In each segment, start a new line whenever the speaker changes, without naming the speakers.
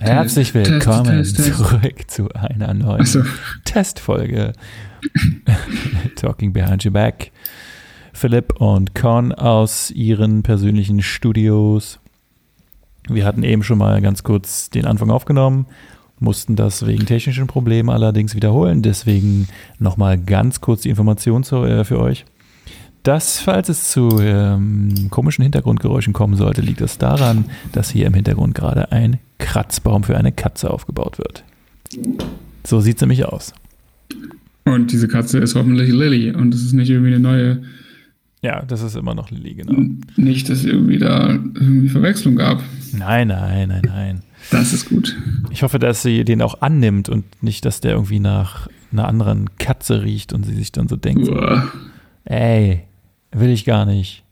Herzlich willkommen Test, Test, zurück zu einer neuen so. Testfolge Talking Behind Your Back. Philipp und Con aus ihren persönlichen Studios. Wir hatten eben schon mal ganz kurz den Anfang aufgenommen, mussten das wegen technischen Problemen allerdings wiederholen. Deswegen nochmal ganz kurz die Information zu, äh, für euch. Das, falls es zu ähm, komischen Hintergrundgeräuschen kommen sollte, liegt es daran, dass hier im Hintergrund gerade ein Kratzbaum für eine Katze aufgebaut wird. So sieht es nämlich aus.
Und diese Katze ist hoffentlich Lilly und es ist nicht irgendwie eine neue.
Ja, das ist immer noch Lilly, genau.
Nicht, dass es irgendwie da irgendwie Verwechslung gab.
Nein, nein, nein, nein.
Das ist gut.
Ich hoffe, dass sie den auch annimmt und nicht, dass der irgendwie nach einer anderen Katze riecht und sie sich dann so denkt, Uah. ey, Will ich gar nicht.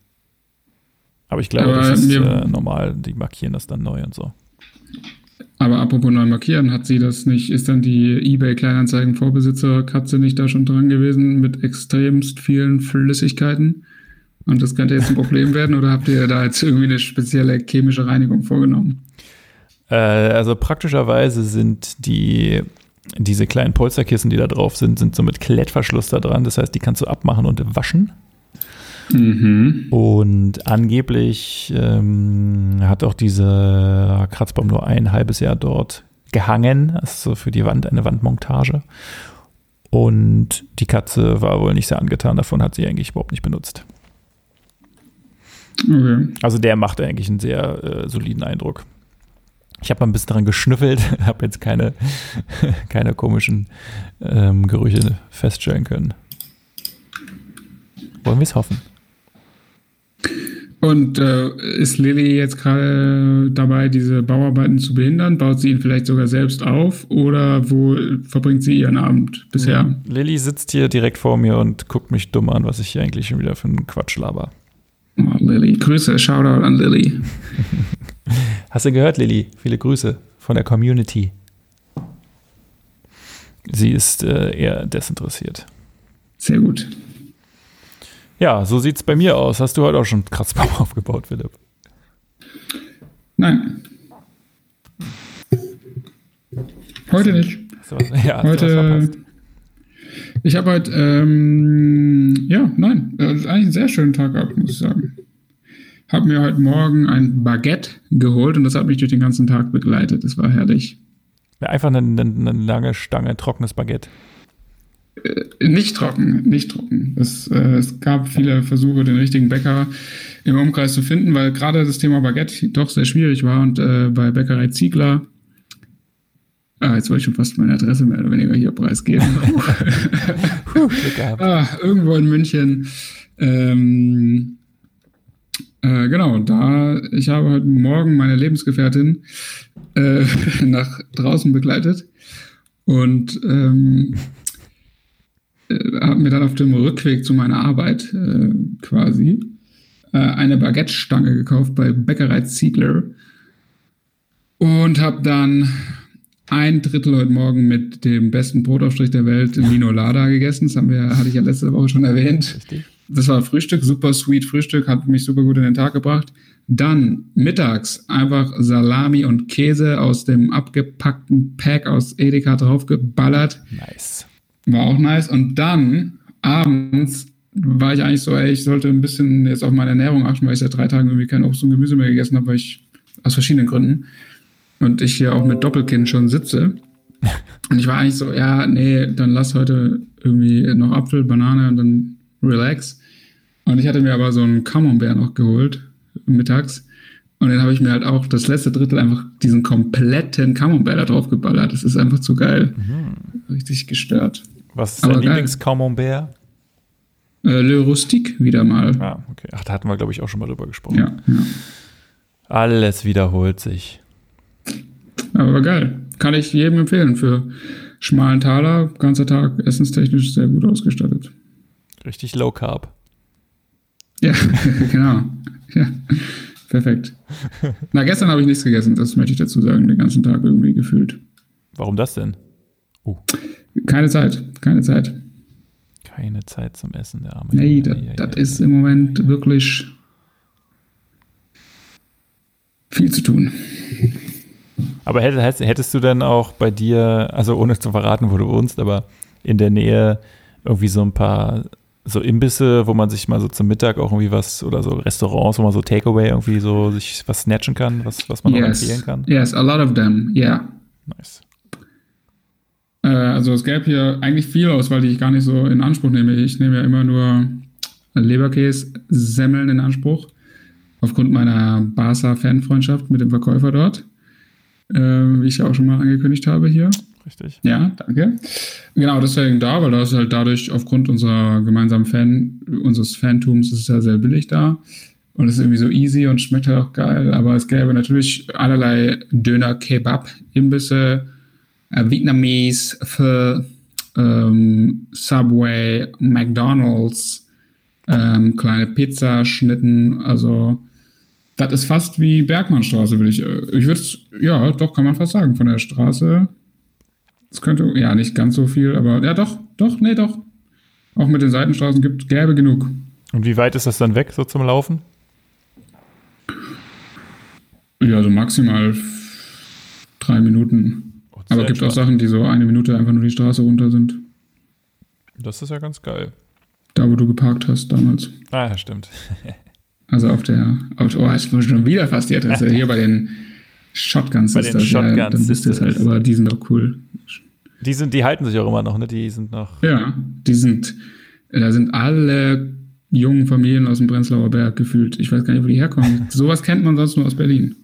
Aber ich glaube, aber das ist äh, normal. Die markieren das dann neu und so.
Aber apropos neu markieren, hat sie das nicht, ist dann die eBay Kleinanzeigen Vorbesitzer Katze nicht da schon dran gewesen mit extremst vielen Flüssigkeiten? Und das könnte jetzt ein Problem werden oder habt ihr da jetzt irgendwie eine spezielle chemische Reinigung vorgenommen?
Äh, also praktischerweise sind die diese kleinen Polsterkissen, die da drauf sind, sind so mit Klettverschluss da dran. Das heißt, die kannst du abmachen und waschen. Mhm. Und angeblich ähm, hat auch dieser Kratzbaum nur ein halbes Jahr dort gehangen, also für die Wand, eine Wandmontage. Und die Katze war wohl nicht sehr angetan davon, hat sie eigentlich überhaupt nicht benutzt. Okay. Also der macht eigentlich einen sehr äh, soliden Eindruck. Ich habe mal ein bisschen dran geschnüffelt, habe jetzt keine, keine komischen ähm, Gerüche feststellen können. Wollen wir es hoffen?
Und äh, ist Lilly jetzt gerade dabei, diese Bauarbeiten zu behindern? Baut sie ihn vielleicht sogar selbst auf oder wo verbringt sie ihren Abend bisher?
Lilly sitzt hier direkt vor mir und guckt mich dumm an, was ich hier eigentlich schon wieder für einen Quatsch laber.
Oh, Lilly, Grüße, Shoutout an Lilly.
Hast du gehört, Lilly? Viele Grüße von der Community. Sie ist äh, eher desinteressiert.
Sehr gut.
Ja, so sieht es bei mir aus. Hast du heute auch schon Kratzbaum aufgebaut, Philipp?
Nein. Heute nicht. Ja, heute. Ich habe heute, ähm, ja, nein, das ist eigentlich ein sehr schöner Tag gehabt, muss ich sagen. Habe mir heute Morgen ein Baguette geholt und das hat mich durch den ganzen Tag begleitet. Das war herrlich.
einfach eine, eine, eine lange Stange trockenes Baguette.
Äh, nicht trocken, nicht trocken. Es, äh, es gab viele Versuche, den richtigen Bäcker im Umkreis zu finden, weil gerade das Thema Baguette doch sehr schwierig war und äh, bei Bäckerei Ziegler, ah, jetzt wollte ich schon fast meine Adresse mehr oder weniger hier preisgeben. ah, irgendwo in München. Ähm, äh, genau, da ich habe heute Morgen meine Lebensgefährtin äh, nach draußen begleitet und ähm, äh, habe mir dann auf dem Rückweg zu meiner Arbeit äh, quasi äh, eine Baguette-Stange gekauft bei Bäckerei Ziegler und habe dann ein Drittel heute Morgen mit dem besten Brotaufstrich der Welt, Lino Lada, gegessen. Das haben wir, hatte ich ja letzte Woche schon erwähnt. Das war Frühstück, super sweet Frühstück, hat mich super gut in den Tag gebracht. Dann mittags einfach Salami und Käse aus dem abgepackten Pack aus Edeka draufgeballert.
Nice.
War auch nice. Und dann abends war ich eigentlich so, ey, ich sollte ein bisschen jetzt auf meine Ernährung achten, weil ich seit drei Tagen irgendwie kein Obst und Gemüse mehr gegessen habe, weil ich aus verschiedenen Gründen und ich hier auch mit Doppelkinn schon sitze. Und ich war eigentlich so, ja, nee, dann lass heute irgendwie noch Apfel, Banane und dann relax. Und ich hatte mir aber so einen Camembert noch geholt mittags. Und dann habe ich mir halt auch das letzte Drittel einfach diesen kompletten Camembert da drauf geballert. Das ist einfach zu geil. Mhm. Richtig gestört.
Was ist dein Lieblings-Camembert?
Äh, Le Rustique wieder mal.
Ah, okay. Ach, da hatten wir, glaube ich, auch schon mal drüber gesprochen. Ja, ja. Alles wiederholt sich.
Aber geil. Kann ich jedem empfehlen. Für schmalen Taler, ganzer Tag, essenstechnisch sehr gut ausgestattet.
Richtig low carb.
Ja, genau. Ja, perfekt. Na, gestern habe ich nichts gegessen, das möchte ich dazu sagen, den ganzen Tag irgendwie gefühlt.
Warum das denn?
Uh. Keine Zeit, keine Zeit.
Keine Zeit zum Essen, der arme.
Nee, das, ja, das ja, ist ja. im Moment wirklich viel zu tun.
Aber hättest, hättest du denn auch bei dir, also ohne zu verraten, wo du wohnst, aber in der Nähe irgendwie so ein paar so Imbisse, wo man sich mal so zum Mittag auch irgendwie was oder so Restaurants, wo man so Takeaway irgendwie so sich was snatchen kann, was, was man yes. auch empfehlen kann?
Yes, a lot of them, yeah. Nice. Äh, also es gäbe hier eigentlich viel Auswahl, die ich gar nicht so in Anspruch nehme. Ich nehme ja immer nur Leberkäse-Semmeln in Anspruch, aufgrund meiner Barca-Fanfreundschaft mit dem Verkäufer dort, äh, wie ich ja auch schon mal angekündigt habe hier.
Richtig.
Ja, danke. Genau, deswegen da, weil da ist halt dadurch aufgrund unserer gemeinsamen Fan, unseres Fantums ist es ja sehr billig da. Und es ist irgendwie so easy und schmeckt halt auch geil. Aber es gäbe natürlich allerlei Döner, Äh, Vietnamese, für ähm, Subway, McDonalds, ähm, kleine Pizzaschnitten. Also, das ist fast wie Bergmannstraße, würde ich. Äh, ich würde es, ja, doch, kann man fast sagen. Von der Straße es könnte, ja, nicht ganz so viel, aber ja, doch, doch, nee, doch. Auch mit den Seitenstraßen gibt gäbe genug.
Und wie weit ist das dann weg, so zum Laufen?
Ja, so maximal drei Minuten. Aber es gibt auch Sachen, die so eine Minute einfach nur die Straße runter sind.
Das ist ja ganz geil.
Da, wo du geparkt hast damals.
Ah, ja, stimmt.
also auf der, auf, oh, ich bin schon wieder fast die Adresse. Hier bei den Shotguns
bei den Shotguns ja,
dann bist es halt, aber die sind auch cool.
Die sind, die halten sich auch immer noch, ne? Die sind noch.
Ja, die sind, da sind alle jungen Familien aus dem Prenzlauer Berg gefühlt. Ich weiß gar nicht, wo die herkommen. Sowas kennt man sonst nur aus Berlin.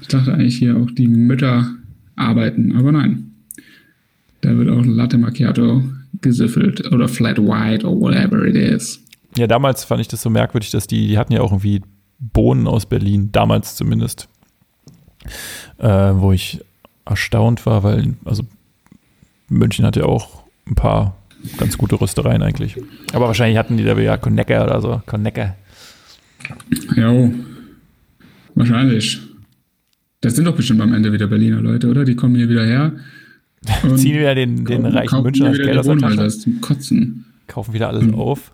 Ich dachte eigentlich hier auch die Mütter arbeiten, aber nein. Da wird auch Latte Macchiato gesüffelt oder Flat White or whatever it is.
Ja, damals fand ich das so merkwürdig, dass die, die hatten ja auch irgendwie Bohnen aus Berlin, damals zumindest. Äh, wo ich erstaunt war, weil, also München hat ja auch ein paar ganz gute Röstereien eigentlich. Aber wahrscheinlich hatten die da wieder Konecke oder so. Konecke.
Ja, wahrscheinlich. Das sind doch bestimmt am Ende wieder Berliner Leute, oder? Die kommen hier wieder her.
Ziehen wieder den, den reichen Münchner das Geld aus der Tasche.
zum Kotzen.
Kaufen wieder alles mhm. auf.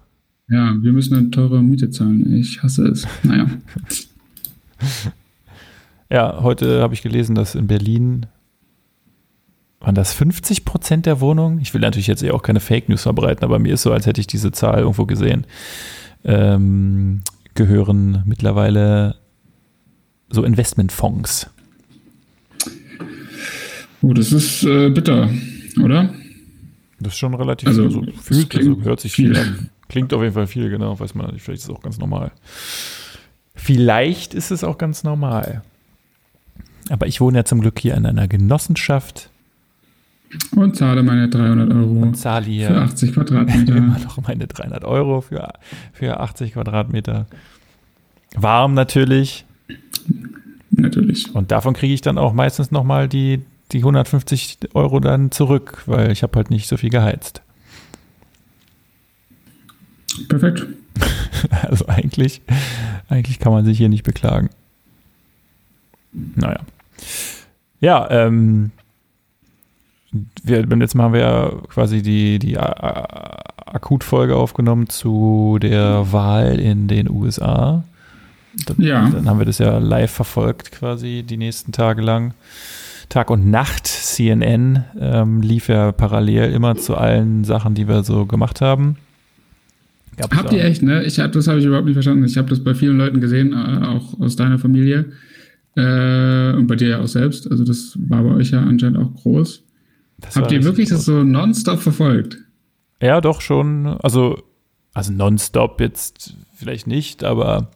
Ja, wir müssen eine teure Miete zahlen. Ich hasse es. Naja.
ja, heute habe ich gelesen, dass in Berlin waren das 50 Prozent der Wohnungen? Ich will natürlich jetzt eh auch keine Fake News verbreiten, aber mir ist so, als hätte ich diese Zahl irgendwo gesehen. Ähm, gehören mittlerweile so Investmentfonds.
Oh, das ist äh, bitter, oder?
Das ist schon relativ also, also fühlt, also hört sich viel, viel an. Klingt auf jeden Fall viel, genau, weiß man nicht. Vielleicht ist es auch ganz normal. Vielleicht ist es auch ganz normal. Aber ich wohne ja zum Glück hier in einer Genossenschaft
und zahle meine 300 Euro und
zahle hier
für 80 Quadratmeter.
Immer noch meine 300 Euro für, für 80 Quadratmeter. Warm natürlich.
Natürlich.
Und davon kriege ich dann auch meistens nochmal die, die 150 Euro dann zurück, weil ich habe halt nicht so viel geheizt.
Perfekt.
Also eigentlich, eigentlich kann man sich hier nicht beklagen. Naja. Ja, ähm, wir, beim letzten Mal haben wir ja quasi die, die Akutfolge aufgenommen zu der Wahl in den USA. Dann, ja. dann haben wir das ja live verfolgt, quasi die nächsten Tage lang. Tag und Nacht. CNN ähm, lief ja parallel immer zu allen Sachen, die wir so gemacht haben.
Gab's Habt ihr echt, ne? Ich hab, das habe ich überhaupt nicht verstanden. Ich habe das bei vielen Leuten gesehen, äh, auch aus deiner Familie. Äh, und bei dir ja auch selbst. Also das war bei euch ja anscheinend auch groß. Das Habt ihr wirklich das so nonstop verfolgt?
Ja, doch schon. Also, also nonstop jetzt vielleicht nicht, aber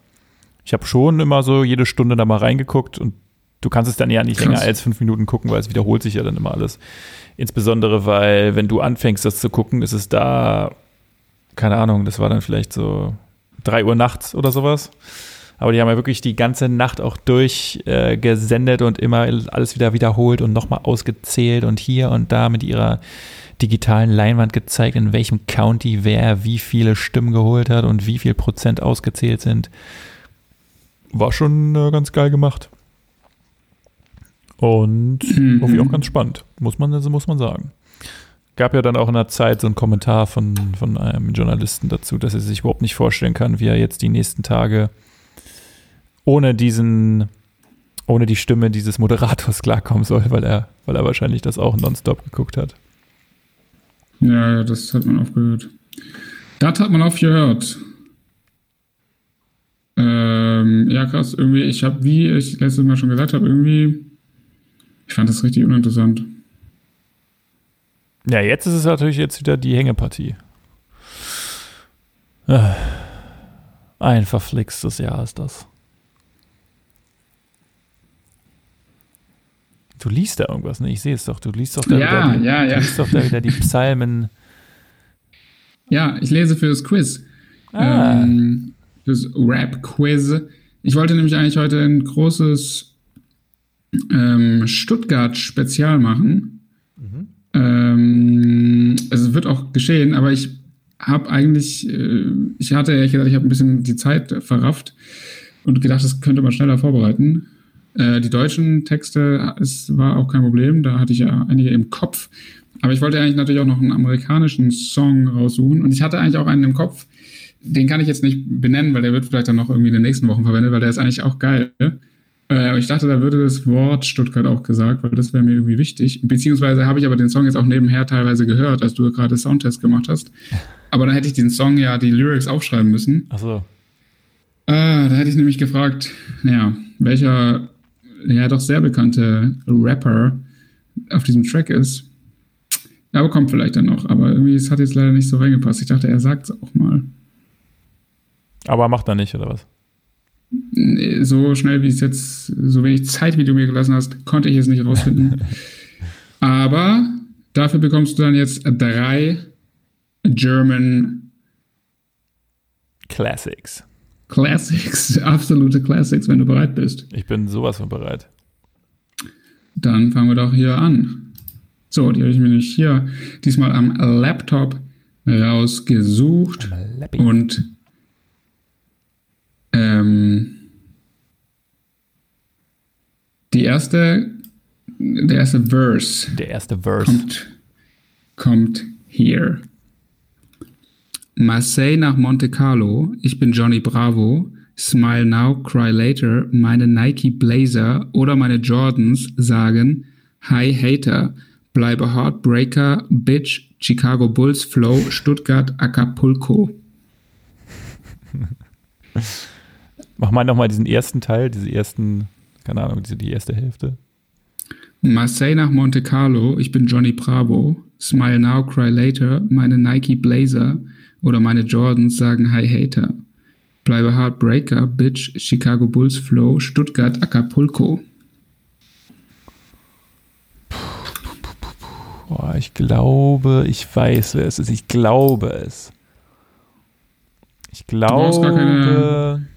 ich habe schon immer so jede Stunde da mal reingeguckt und du kannst es dann ja nicht länger als fünf Minuten gucken, weil es wiederholt sich ja dann immer alles. Insbesondere, weil wenn du anfängst, das zu gucken, ist es da, keine Ahnung, das war dann vielleicht so drei Uhr nachts oder sowas. Aber die haben ja wirklich die ganze Nacht auch durchgesendet äh, und immer alles wieder wiederholt und nochmal ausgezählt und hier und da mit ihrer digitalen Leinwand gezeigt, in welchem County wer wie viele Stimmen geholt hat und wie viel Prozent ausgezählt sind. War schon äh, ganz geil gemacht. Und mhm. irgendwie auch ganz spannend, muss man, also muss man sagen. Gab ja dann auch in der Zeit so einen Kommentar von, von einem Journalisten dazu, dass er sich überhaupt nicht vorstellen kann, wie er jetzt die nächsten Tage ohne diesen ohne die Stimme dieses Moderators klarkommen soll, weil er, weil er wahrscheinlich das auch nonstop geguckt hat.
Ja, das hat man aufgehört. Das hat man aufgehört. Ähm, ja, krass. Irgendwie, ich habe, wie ich letztes Mal schon gesagt habe, irgendwie, ich fand das richtig uninteressant.
Ja, jetzt ist es natürlich jetzt wieder die Hängepartie. Äh, ein verflixtes Jahr ist das. Du liest da irgendwas, ne? Ich sehe es doch. Du liest doch da,
ja,
wieder, die,
ja, ja.
Du liest doch da wieder die Psalmen.
Ja, ich lese für das Quiz.
Ah.
Ähm, fürs Rap-Quiz. Ich wollte nämlich eigentlich heute ein großes ähm, Stuttgart-Spezial machen.
Mhm.
Ähm, es wird auch geschehen, aber ich habe eigentlich, äh, ich hatte ehrlich gesagt, ich habe ein bisschen die Zeit verrafft und gedacht, das könnte man schneller vorbereiten. Äh, die deutschen Texte, es war auch kein Problem, da hatte ich ja einige im Kopf. Aber ich wollte eigentlich natürlich auch noch einen amerikanischen Song raussuchen und ich hatte eigentlich auch einen im Kopf. Den kann ich jetzt nicht benennen, weil der wird vielleicht dann noch irgendwie in den nächsten Wochen verwendet, weil der ist eigentlich auch geil. Äh, ich dachte, da würde das Wort Stuttgart auch gesagt, weil das wäre mir irgendwie wichtig. Beziehungsweise habe ich aber den Song jetzt auch nebenher teilweise gehört, als du gerade Soundtest gemacht hast. Aber dann hätte ich den Song ja die Lyrics aufschreiben müssen.
Ach so.
Ah, da hätte ich nämlich gefragt, ja, welcher ja doch sehr bekannte Rapper auf diesem Track ist. Ja, aber kommt vielleicht dann noch. Aber irgendwie, es hat jetzt leider nicht so reingepasst. Ich dachte, er sagt es auch mal.
Aber macht er nicht, oder was?
So schnell wie es jetzt, so wenig Zeit, wie du mir gelassen hast, konnte ich es nicht rausfinden. aber dafür bekommst du dann jetzt drei German
Classics.
Classics, absolute Classics, wenn du bereit bist.
Ich bin sowas von bereit.
Dann fangen wir doch hier an. So, die habe ich mir nicht hier diesmal am Laptop rausgesucht. Und ähm, die erste, der erste Verse.
Der erste Verse.
Kommt, kommt hier. Marseille nach Monte Carlo, ich bin Johnny Bravo, Smile Now, Cry Later, meine Nike Blazer oder meine Jordans sagen Hi Hater, bleibe Heartbreaker, Bitch, Chicago Bulls Flow, Stuttgart, Acapulco.
Mach mal nochmal diesen ersten Teil, diese ersten, keine Ahnung, diese, die erste Hälfte.
Marseille nach Monte Carlo, ich bin Johnny Bravo, Smile Now, Cry Later, meine Nike Blazer, oder meine Jordans sagen Hi Hater. Bleibe Heartbreaker, Bitch, Chicago Bulls Flow, Stuttgart, Acapulco.
Boah, ich glaube, ich weiß, wer es ist. Ich glaube es. Ich glaube. Du hast gar keine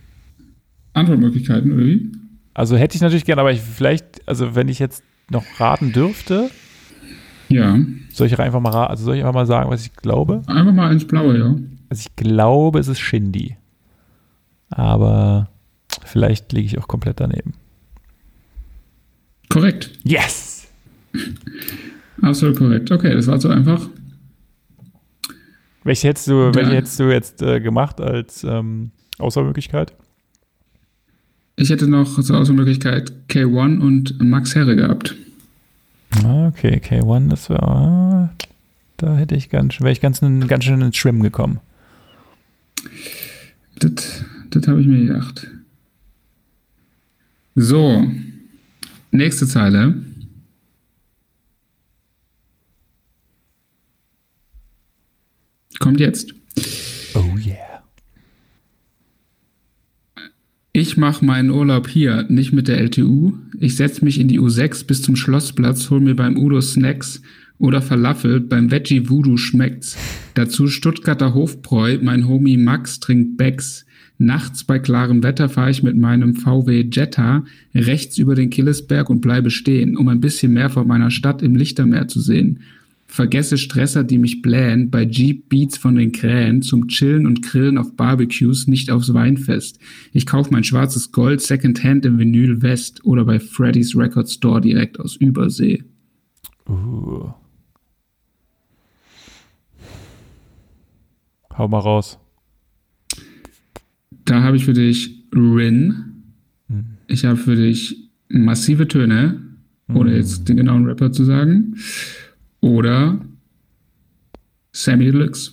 Antwortmöglichkeiten, oder wie?
Also hätte ich natürlich gerne, aber ich vielleicht, also wenn ich jetzt noch raten dürfte.
Ja.
Soll ich einfach mal, also soll ich einfach mal sagen, was ich glaube?
Einfach mal ins Blaue, ja.
Also ich glaube, es ist Shindy. Aber vielleicht liege ich auch komplett daneben.
Korrekt.
Yes!
Absolut korrekt. Okay, das war so einfach.
Welche hättest du, welche hättest du jetzt äh, gemacht als ähm, Auswahlmöglichkeit?
Ich hätte noch zur Auswahlmöglichkeit K1 und Max Herre gehabt.
Okay, K1, das war. Da hätte ich ganz, wäre ich ganz, ganz schön ins Schwimmen gekommen.
Das, das habe ich mir gedacht. So, nächste Zeile. Kommt jetzt.
Oh yeah.
Ich mache meinen Urlaub hier, nicht mit der LTU. Ich setze mich in die U6 bis zum Schlossplatz, hol mir beim Udo Snacks oder Falafel, beim Veggie Voodoo schmeckt's. Dazu Stuttgarter Hofbräu, mein Homie Max trinkt Becks. Nachts bei klarem Wetter fahre ich mit meinem VW Jetta rechts über den Killesberg und bleibe stehen, um ein bisschen mehr von meiner Stadt im Lichtermeer zu sehen. Vergesse Stresser, die mich blähen, bei Jeep Beats von den Krähen, zum Chillen und Grillen auf Barbecues, nicht aufs Weinfest. Ich kauf mein schwarzes Gold Secondhand im Vinyl West oder bei Freddy's Record Store direkt aus Übersee.
Uh. Hau mal raus.
Da habe ich für dich Rin. Hm. Ich habe für dich massive Töne, ohne jetzt den genauen Rapper zu sagen, oder Sammy Deluxe.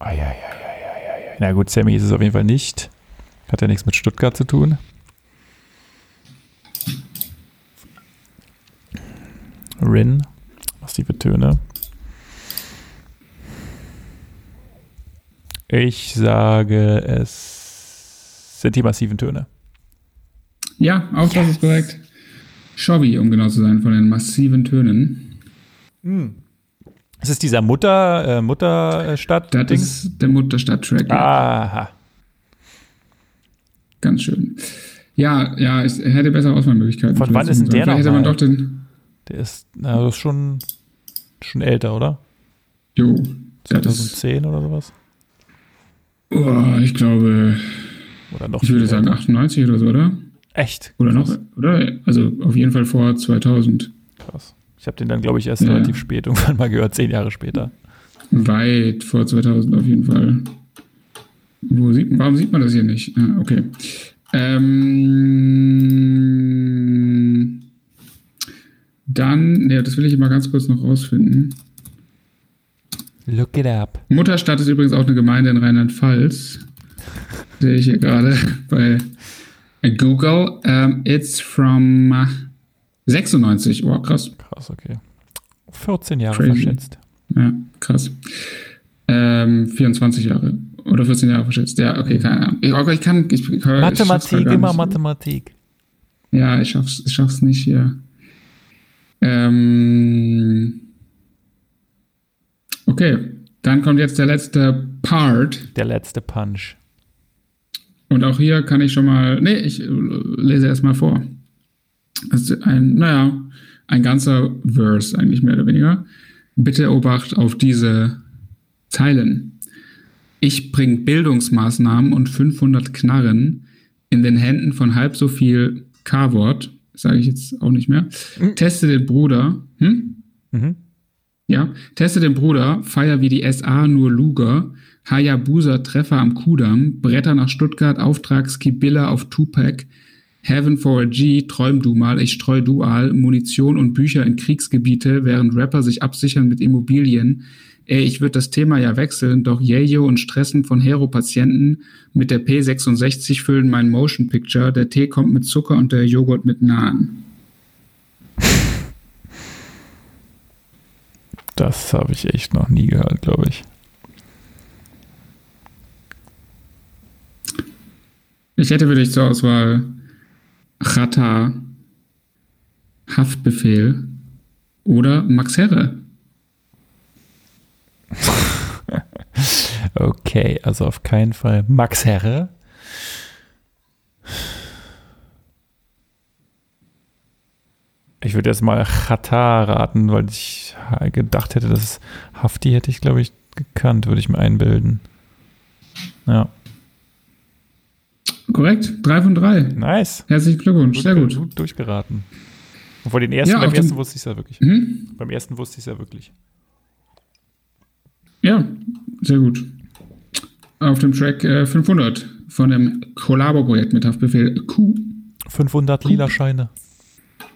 Ja, ja, ja. Na gut, Sammy ist es auf jeden Fall nicht. Hat ja nichts mit Stuttgart zu tun. Rin, massive Töne. Ich sage, es sind die massiven Töne.
Ja, auch das ist korrekt. Chauvi, um genau zu sein, von den massiven Tönen.
Hm. Das ist dieser Mutter, äh, Mutterstadt.
Das ist der Mutterstadt-Track.
Aha.
Ganz schön. Ja, ja, es hätte bessere Auswahlmöglichkeiten.
Von wann ist denn der noch?
Hätte man doch den
der ist, na, das ist schon, schon älter, oder?
Jo.
2010 oder sowas?
Oh, ich glaube.
Oder noch
ich würde sagen 98 oder so, oder?
Echt?
Oder noch, oder? Also auf jeden Fall vor 2000.
Krass. Ich habe den dann, glaube ich, erst ja. relativ spät irgendwann mal gehört, zehn Jahre später.
Weit vor 2000 auf jeden Fall. Wo sieht, warum sieht man das hier nicht? Ah, okay. Ähm, dann, ja, das will ich mal ganz kurz noch rausfinden.
Look it up.
Mutterstadt ist übrigens auch eine Gemeinde in Rheinland-Pfalz. Sehe ich hier gerade bei Google. Um, it's from 96. Oh, krass.
Krass, okay. 14 Jahre Crazy. verschätzt.
Ja, krass. Ähm, 24 Jahre. Oder 14 Jahre verschätzt. Ja, okay, keine Ahnung. Ich, ich kann. Ich, ich,
Mathematik, immer Mathematik.
Ja, ich schaff's, ich schaff's nicht hier. Ähm, okay, dann kommt jetzt der letzte Part.
Der letzte Punch.
Und auch hier kann ich schon mal, nee, ich lese erstmal vor. Das ist ein, naja, ein ganzer Verse eigentlich mehr oder weniger. Bitte Obacht auf diese Zeilen. Ich bring Bildungsmaßnahmen und 500 Knarren in den Händen von halb so viel K-Wort sage ich jetzt auch nicht mehr. Mhm. Teste den Bruder. Hm? Mhm. Ja, teste den Bruder, feier wie die SA nur Luger, Hayabusa Treffer am Kudamm, Bretter nach Stuttgart, Auftrag Skibilla auf Tupac, Heaven for a G, träum du mal, ich streu dual, Munition und Bücher in Kriegsgebiete, während Rapper sich absichern mit Immobilien, ey, ich würde das Thema ja wechseln, doch Jejo und Stressen von Hero-Patienten mit der P66 füllen mein Motion Picture. Der Tee kommt mit Zucker und der Joghurt mit Nahen.
Das habe ich echt noch nie gehört, glaube ich.
Ich hätte für dich zur Auswahl Chata, Haftbefehl oder Max Herre.
okay, also auf keinen Fall Max Herre. Ich würde jetzt mal Chata raten, weil ich gedacht hätte, dass Hafti hätte ich, glaube ich, gekannt, würde ich mir einbilden. Ja.
Korrekt, drei von drei.
Nice.
Herzlichen Glückwunsch,
gut,
sehr gut.
gut. Durchgeraten. Und vor den ersten, ja, beim ersten wusste ich es ja wirklich. Hm? Beim ersten wusste ich es ja wirklich.
Ja, sehr gut. Auf dem Track äh, 500 von dem Kollabo-Projekt mit Haftbefehl Q.
500 lila Scheine.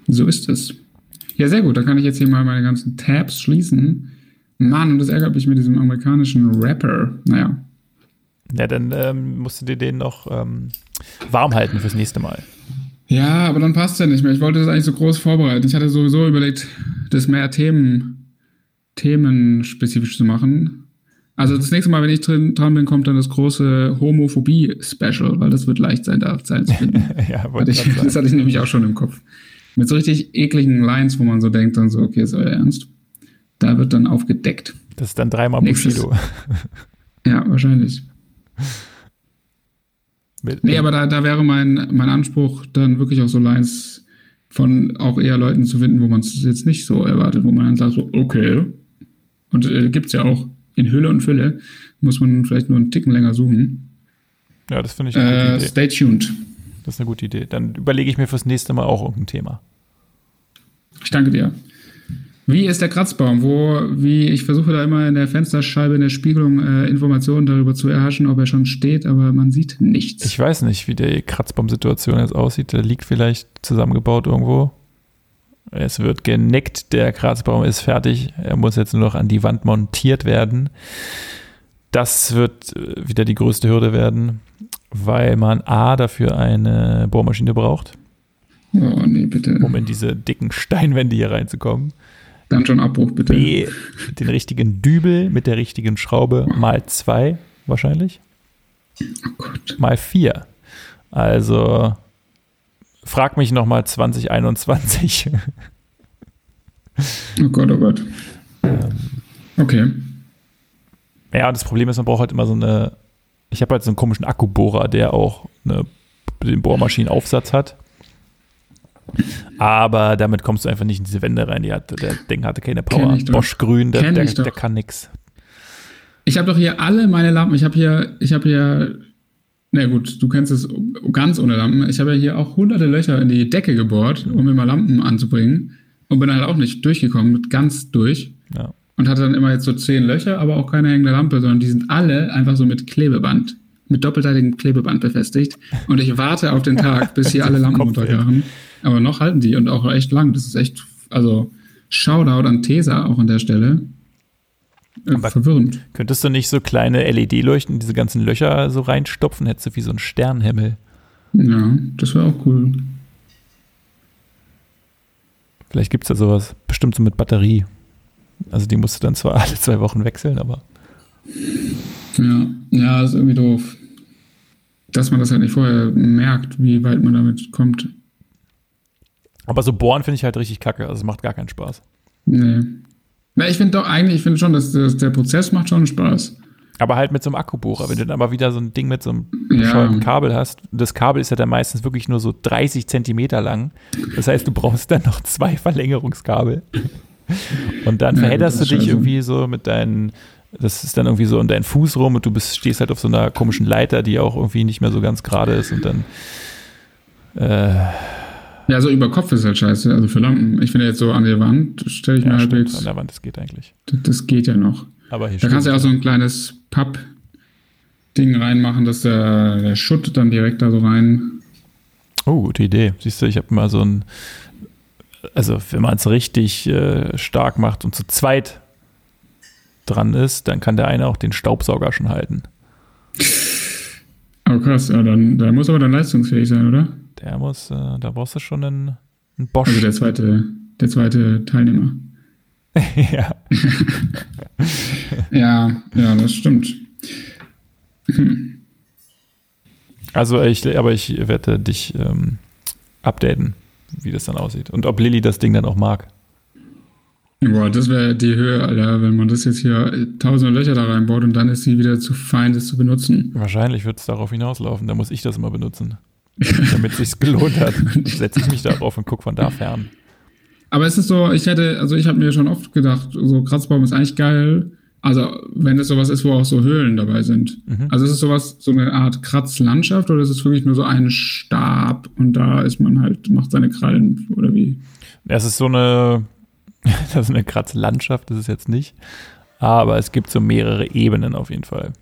So ist es. Ja, sehr gut. Da kann ich jetzt hier mal meine ganzen Tabs schließen. Mann, das ärgert mich mit diesem amerikanischen Rapper. Naja.
Ja, dann ähm, musst du dir den noch ähm, warm halten fürs nächste Mal.
Ja, aber dann passt ja nicht mehr. Ich wollte das eigentlich so groß vorbereiten. Ich hatte sowieso überlegt, das mehr Themen themenspezifisch zu machen. Also das nächste Mal, wenn ich drin, dran bin, kommt dann das große Homophobie-Special, weil das wird leicht sein, da Zeit zu finden. ja, hatte ich, das hatte ich nämlich auch schon im Kopf. Mit so richtig ekligen Lines, wo man so denkt, dann so, okay, ist euer Ernst. Da wird dann aufgedeckt.
Das ist dann dreimal Bushido.
ja, wahrscheinlich. Nee, aber da, da wäre mein, mein Anspruch, dann wirklich auch so Lines von auch eher Leuten zu finden, wo man es jetzt nicht so erwartet, wo man dann sagt, so, okay, und äh, gibt es ja auch in Hülle und Fülle. Muss man vielleicht nur einen Ticken länger suchen.
Ja, das finde ich eine
äh, gute Idee. Stay tuned.
Das ist eine gute Idee. Dann überlege ich mir fürs nächste Mal auch irgendein Thema.
Ich danke dir. Wie ist der Kratzbaum? Wo, wie, ich versuche da immer in der Fensterscheibe in der Spiegelung äh, Informationen darüber zu erhaschen, ob er schon steht, aber man sieht nichts.
Ich weiß nicht, wie die Kratzbaum-Situation jetzt aussieht. Der liegt vielleicht zusammengebaut irgendwo. Es wird genickt, der Kratzbaum ist fertig. Er muss jetzt nur noch an die Wand montiert werden. Das wird äh, wieder die größte Hürde werden, weil man A dafür eine Bohrmaschine braucht.
Oh, nee, bitte.
Um in diese dicken Steinwände hier reinzukommen.
Dann schon Abbruch, bitte.
B, den richtigen Dübel mit der richtigen Schraube mal zwei wahrscheinlich.
Oh Gott.
Mal vier. Also frag mich nochmal 2021.
oh Gott, oh Gott. Ähm, okay.
Ja, das Problem ist, man braucht halt immer so eine. Ich habe halt so einen komischen Akkubohrer, der auch eine, den Bohrmaschinenaufsatz hat. Aber damit kommst du einfach nicht in diese Wände rein. Die hat, der Ding hatte keine Power. Bosch Grün, der, der, der kann nix.
Ich habe doch hier alle meine Lampen. Ich habe hier, ich habe hier, na gut, du kennst es ganz ohne Lampen. Ich habe ja hier auch hunderte Löcher in die Decke gebohrt, um immer Lampen anzubringen. Und bin halt auch nicht durchgekommen, ganz durch.
Ja.
Und hatte dann immer jetzt so zehn Löcher, aber auch keine hängende Lampe, sondern die sind alle einfach so mit Klebeband, mit doppelseitigem Klebeband befestigt. Und ich warte auf den Tag, bis hier alle Lampen unterkrachen. Aber noch halten die und auch echt lang. Das ist echt, also Shoutout an Tesa auch an der Stelle. Äh, verwirrend.
Könntest du nicht so kleine LED-Leuchten diese ganzen Löcher so reinstopfen? Hättest du wie so ein Sternenhimmel.
Ja, das wäre auch cool.
Vielleicht gibt es ja sowas, bestimmt so mit Batterie. Also die musst du dann zwar alle zwei Wochen wechseln, aber.
Ja, ja, ist irgendwie doof. Dass man das halt nicht vorher merkt, wie weit man damit kommt.
Aber so bohren finde ich halt richtig kacke. Also es macht gar keinen Spaß.
Nee. Na, ich finde doch eigentlich, ich finde schon, dass, dass, der Prozess macht schon Spaß.
Aber halt mit so einem Akkubohrer. Wenn du dann aber wieder so ein Ding mit so einem ja. Kabel hast, das Kabel ist ja dann meistens wirklich nur so 30 Zentimeter lang. Das heißt, du brauchst dann noch zwei Verlängerungskabel. Und dann ja, verhedderst du dich irgendwie so mit deinen, das ist dann irgendwie so um deinen Fuß rum und du bist, stehst halt auf so einer komischen Leiter, die auch irgendwie nicht mehr so ganz gerade ist und dann äh,
ja, so über Kopf ist halt scheiße, also für Lampen. Ich finde jetzt so an der Wand stelle ich ja, mir halt
jetzt. An der Wand, das geht eigentlich.
Das, das geht ja noch.
Aber hier
Da kannst du ja auch so ein kleines Papp-Ding reinmachen, dass der, der Schutt dann direkt da so rein.
Oh, gute Idee. Siehst du, ich habe mal so ein, also wenn man es richtig äh, stark macht und zu zweit dran ist, dann kann der eine auch den Staubsauger schon halten.
Oh krass, ja, dann, der muss aber dann leistungsfähig sein, oder?
Der muss, äh, da brauchst du schon einen, einen Bosch.
Also der zweite, der zweite Teilnehmer.
ja.
ja, ja, das stimmt.
Hm. Also ich, aber ich werde dich ähm, updaten, wie das dann aussieht. Und ob Lilly das Ding dann auch mag.
Boah, das wäre die Höhe, Alter, wenn man das jetzt hier tausende Löcher da reinbaut und dann ist sie wieder zu fein, das zu benutzen.
Wahrscheinlich wird es darauf hinauslaufen, da muss ich das immer benutzen. damit es sich gelohnt hat, setze ich mich darauf und gucke von da fern.
Aber es ist so, ich hätte, also ich habe mir schon oft gedacht, so Kratzbaum ist eigentlich geil. Also, wenn es sowas ist, wo auch so Höhlen dabei sind. Mhm. Also, ist es sowas, so eine Art Kratzlandschaft oder ist es wirklich nur so ein Stab und da ist man halt, macht seine Krallen oder wie?
Es ist so eine, das ist eine Kratzlandschaft, das ist jetzt nicht. Aber es gibt so mehrere Ebenen auf jeden Fall.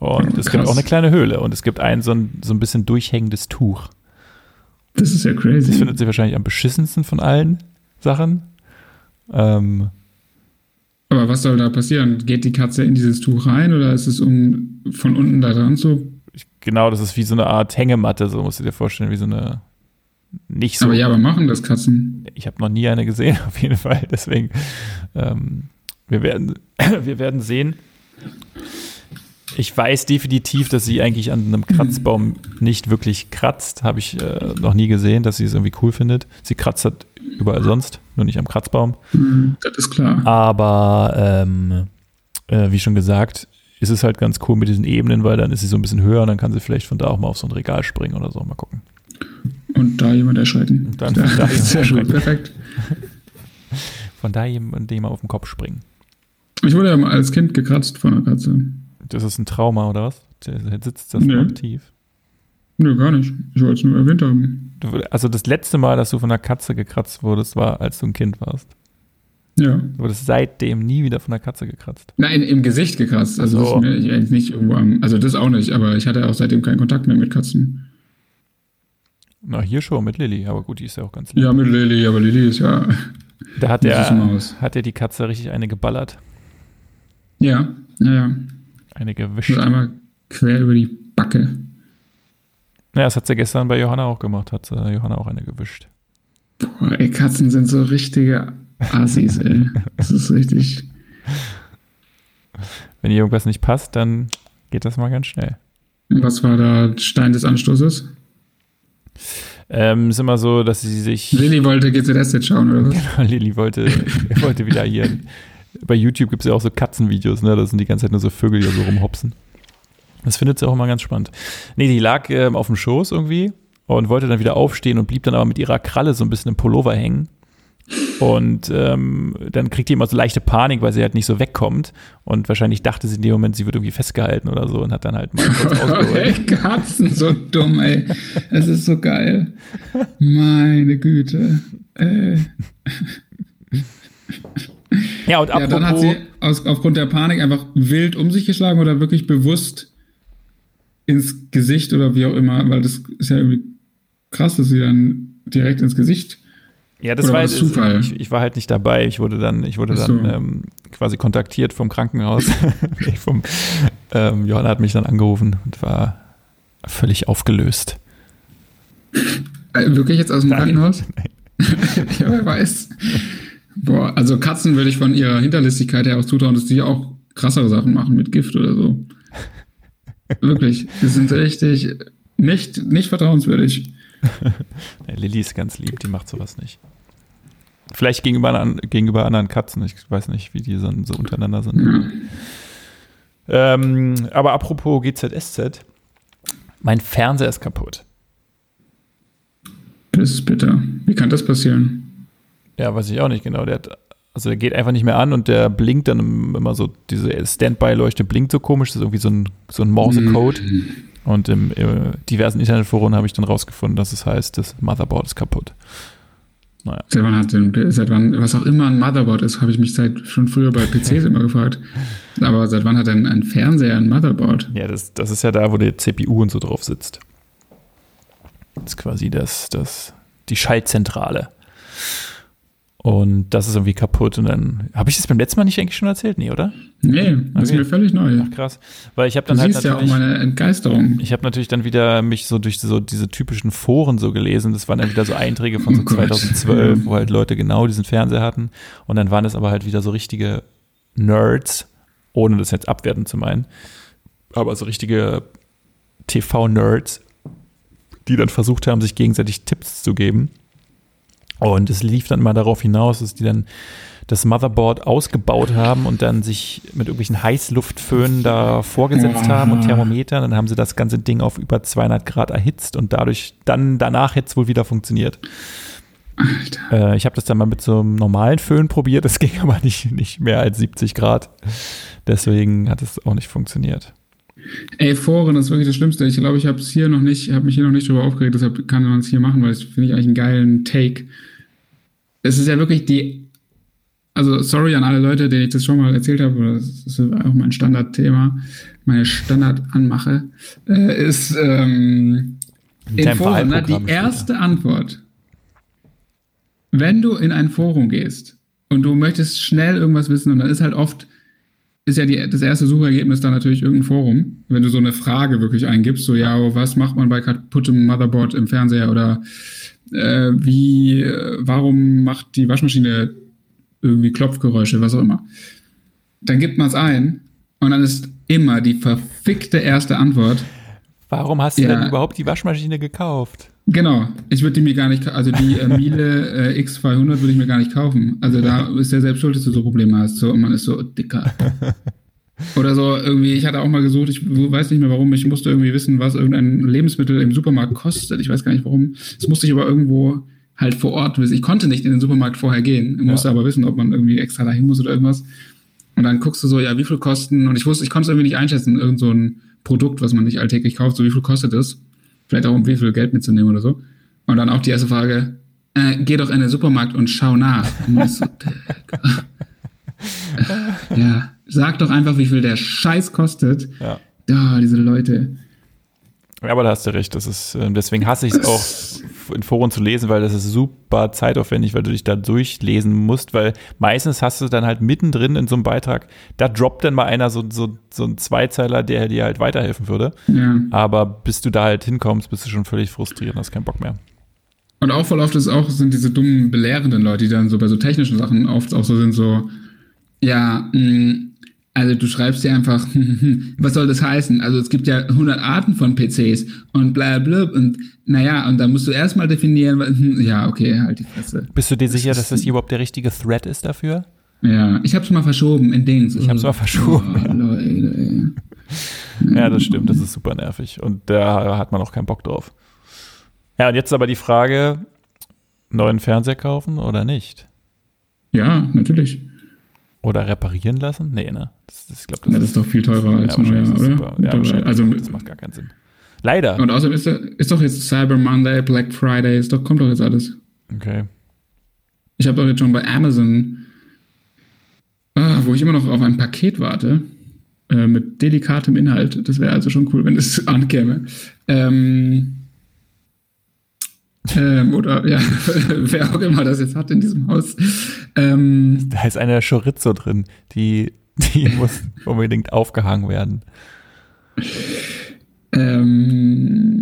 Und es gibt auch eine kleine Höhle und es gibt ein so, ein so ein bisschen durchhängendes Tuch.
Das ist ja crazy.
Das findet sich wahrscheinlich am beschissensten von allen Sachen. Ähm,
aber was soll da passieren? Geht die Katze in dieses Tuch rein oder ist es um von unten da dran zu?
Genau, das ist wie so eine Art Hängematte, so musst du dir vorstellen, wie so eine nicht so.
Aber ja, aber machen das Katzen?
Ich habe noch nie eine gesehen, auf jeden Fall. Deswegen, ähm, wir, werden, wir werden sehen. Ich weiß definitiv, dass sie eigentlich an einem Kratzbaum nicht wirklich kratzt. Habe ich äh, noch nie gesehen, dass sie es irgendwie cool findet. Sie kratzt halt überall sonst, nur nicht am Kratzbaum.
Mhm, das ist klar.
Aber ähm, äh, wie schon gesagt, ist es halt ganz cool mit diesen Ebenen, weil dann ist sie so ein bisschen höher und dann kann sie vielleicht von da auch mal auf so ein Regal springen oder so. Mal gucken.
Und da jemand erschrecken.
Und dann von da
Sehr schön, perfekt.
Von da jemand auf den Kopf springen.
Ich wurde ja mal als Kind gekratzt von einer Katze.
Das ist ein Trauma, oder was? Sitzt das nee. aktiv.
Nö, gar nicht. Ich wollte es nur erwähnt haben.
Also das letzte Mal, dass du von einer Katze gekratzt wurdest, war, als du ein Kind warst. Ja. Du wurdest seitdem nie wieder von der Katze gekratzt.
Nein, im Gesicht gekratzt. Also so. das ist mir nicht irgendwo am, also das auch nicht, aber ich hatte auch seitdem keinen Kontakt mehr mit Katzen.
Na, hier schon mit Lilly, aber gut, die ist ja auch ganz lieb.
Ja, mit Lilly, aber Lilly ist ja.
Da hat der, hat der die Katze richtig eine geballert.
Ja, ja, ja.
Eine gewischt.
Und einmal quer über die Backe.
Ja, das hat sie gestern bei Johanna auch gemacht, hat sie Johanna auch eine gewischt.
Boah, ey, Katzen sind so richtige Assis, ey. Das ist richtig.
Wenn ihr irgendwas nicht passt, dann geht das mal ganz schnell.
Was war da Stein des Anstoßes?
Ähm, ist immer so, dass sie sich.
Lilly wollte GZS jetzt schauen, oder was?
Genau, Lilly wollte, wollte wieder hier. Bei YouTube gibt es ja auch so Katzenvideos, ne? Das sind die ganze Zeit nur so Vögel, die so rumhopsen. Das findet sie auch immer ganz spannend. Nee, die lag ähm, auf dem Schoß irgendwie und wollte dann wieder aufstehen und blieb dann aber mit ihrer Kralle so ein bisschen im Pullover hängen. Und ähm, dann kriegt die immer so leichte Panik, weil sie halt nicht so wegkommt. Und wahrscheinlich dachte sie in dem Moment, sie wird irgendwie festgehalten oder so und hat dann halt mal kurz ausgeholt.
ey, Katzen, so dumm, ey. Es ist so geil. Meine Güte. Äh.
Ja, und apropos, ja, dann
hat sie aus, aufgrund der Panik einfach wild um sich geschlagen oder wirklich bewusst ins Gesicht oder wie auch immer, weil das ist ja irgendwie krass, dass sie dann direkt ins Gesicht.
Ja, das war, war Zufall. Ich, ich, war halt nicht dabei. Ich wurde dann, ich wurde so. dann ähm, quasi kontaktiert vom Krankenhaus. vom, ähm, Johanna hat mich dann angerufen und war völlig aufgelöst.
Äh, wirklich jetzt aus dem Nein. Krankenhaus? Nein. ja, wer weiß. Boah, also Katzen würde ich von ihrer Hinterlistigkeit her auch zutrauen, dass die auch krassere Sachen machen mit Gift oder so. Wirklich, die sind richtig nicht, nicht vertrauenswürdig.
Lilly ist ganz lieb, die macht sowas nicht. Vielleicht gegenüber, gegenüber anderen Katzen, ich weiß nicht, wie die so, so untereinander sind. Ja. Ähm, aber apropos GZSZ, mein Fernseher ist kaputt.
Das ist bitter. Wie kann das passieren?
Ja, weiß ich auch nicht genau. Der hat, also der geht einfach nicht mehr an und der blinkt dann immer so, diese Standby-Leuchte blinkt so komisch, das ist irgendwie so ein, so ein Morse-Code. Mhm. Und im, im diversen Internetforen habe ich dann rausgefunden, dass es heißt, das Motherboard ist kaputt.
Naja. Seit wann hat denn, seit wann, was auch immer ein Motherboard ist, habe ich mich seit schon früher bei PCs immer gefragt. Aber seit wann hat denn ein Fernseher ein Motherboard?
Ja, das, das ist ja da, wo die CPU und so drauf sitzt. Das ist quasi das, das, die Schaltzentrale. Und das ist irgendwie kaputt. Und dann habe ich das beim letzten Mal nicht eigentlich schon erzählt? Nee, oder?
Nee, das okay. ist mir völlig neu.
Ach krass. Weil ich habe dann du
halt siehst ja auch meine Entgeisterung.
Ich habe natürlich dann wieder mich so durch so diese typischen Foren so gelesen. Das waren dann wieder so Einträge von so oh 2012, Gott. wo halt Leute genau diesen Fernseher hatten. Und dann waren es aber halt wieder so richtige Nerds, ohne das jetzt abwerten zu meinen. Aber so richtige TV-Nerds, die dann versucht haben, sich gegenseitig Tipps zu geben und es lief dann immer darauf hinaus, dass die dann das Motherboard ausgebaut haben und dann sich mit irgendwelchen Heißluftföhnen da vorgesetzt haben und Thermometern. Dann haben sie das ganze Ding auf über 200 Grad erhitzt und dadurch dann danach jetzt wohl wieder funktioniert. Äh, ich habe das dann mal mit so einem normalen Föhn probiert, das ging aber nicht, nicht mehr als 70 Grad. Deswegen hat es auch nicht funktioniert.
Ey, Foren ist wirklich das Schlimmste. Ich glaube, ich habe es hier noch nicht, habe mich hier noch nicht drüber aufgeregt, deshalb kann man es hier machen, weil das finde ich eigentlich einen geilen Take. Es ist ja wirklich die, also sorry an alle Leute, denen ich das schon mal erzählt habe, das ist auch mein Standardthema, meine Standardanmache, äh, ist ähm, in Foren, ne, die erste Antwort, wenn du in ein Forum gehst und du möchtest schnell irgendwas wissen und dann ist halt oft ist ja die, das erste Suchergebnis dann natürlich irgendein Forum. Wenn du so eine Frage wirklich eingibst, so ja, was macht man bei kaputtem Motherboard im Fernseher oder äh, wie, äh, warum macht die Waschmaschine irgendwie Klopfgeräusche, was auch immer. Dann gibt man es ein und dann ist immer die verfickte erste Antwort.
Warum hast du ja, denn überhaupt die Waschmaschine gekauft?
Genau, ich würde die mir gar nicht, also die äh, Miele äh, X200 würde ich mir gar nicht kaufen. Also da ist der selbst schuld, dass du so Probleme hast. So, und man ist so dicker. Oder so irgendwie, ich hatte auch mal gesucht, ich weiß nicht mehr warum, ich musste irgendwie wissen, was irgendein Lebensmittel im Supermarkt kostet. Ich weiß gar nicht warum. Das musste ich aber irgendwo halt vor Ort wissen. Ich konnte nicht in den Supermarkt vorher gehen, ich musste ja. aber wissen, ob man irgendwie extra dahin muss oder irgendwas. Und dann guckst du so, ja, wie viel kosten, und ich wusste, ich konnte es irgendwie nicht einschätzen, irgend so ein Produkt, was man nicht alltäglich kauft, so wie viel kostet es? vielleicht auch um wie viel Geld mitzunehmen oder so. Und dann auch die erste Frage, äh, geh doch in den Supermarkt und schau nach. Und so, ja, sag doch einfach, wie viel der Scheiß kostet.
Ja.
Ja, diese Leute.
Ja, aber da hast du recht. Das ist, äh, deswegen hasse ich es auch, in Foren zu lesen, weil das ist super zeitaufwendig, weil du dich da durchlesen musst, weil meistens hast du dann halt mittendrin in so einem Beitrag, da droppt dann mal einer so, so, so ein Zweizeiler, der dir halt weiterhelfen würde.
Ja.
Aber bis du da halt hinkommst, bist du schon völlig frustriert und hast keinen Bock mehr.
Und auch voll oft ist auch, sind diese dummen, belehrenden Leute, die dann so bei so technischen Sachen oft auch so sind, so, ja, mh, also du schreibst ja einfach, was soll das heißen? Also es gibt ja 100 Arten von PCs und bla bla und naja, und da musst du erstmal definieren, ja, okay, halt die Fresse.
Bist du dir sicher, dass das hier überhaupt der richtige Thread ist dafür?
Ja, ich hab's mal verschoben in Dings.
Ich hab's mal verschoben. Oh, Leute, ja, das stimmt, das ist super nervig und da hat man auch keinen Bock drauf. Ja, und jetzt aber die Frage, neuen Fernseher kaufen oder nicht?
Ja, natürlich.
Oder reparieren lassen? Nee, ne?
Das, das, ich glaub, das, ja, das ist, doch viel teurer als neuer,
oder? Ja, also, das macht gar keinen Sinn. Leider.
Und außerdem ist, ist doch jetzt Cyber Monday, Black Friday, ist doch, kommt doch jetzt alles.
Okay.
Ich habe doch jetzt schon bei Amazon, ah, wo ich immer noch auf ein Paket warte, äh, mit delikatem Inhalt. Das wäre also schon cool, wenn es ankäme. Ähm, ähm, oder ja, wer auch immer das jetzt hat in diesem Haus. Ähm,
da ist eine Chorizo drin, die, die muss unbedingt aufgehangen werden.
Ähm,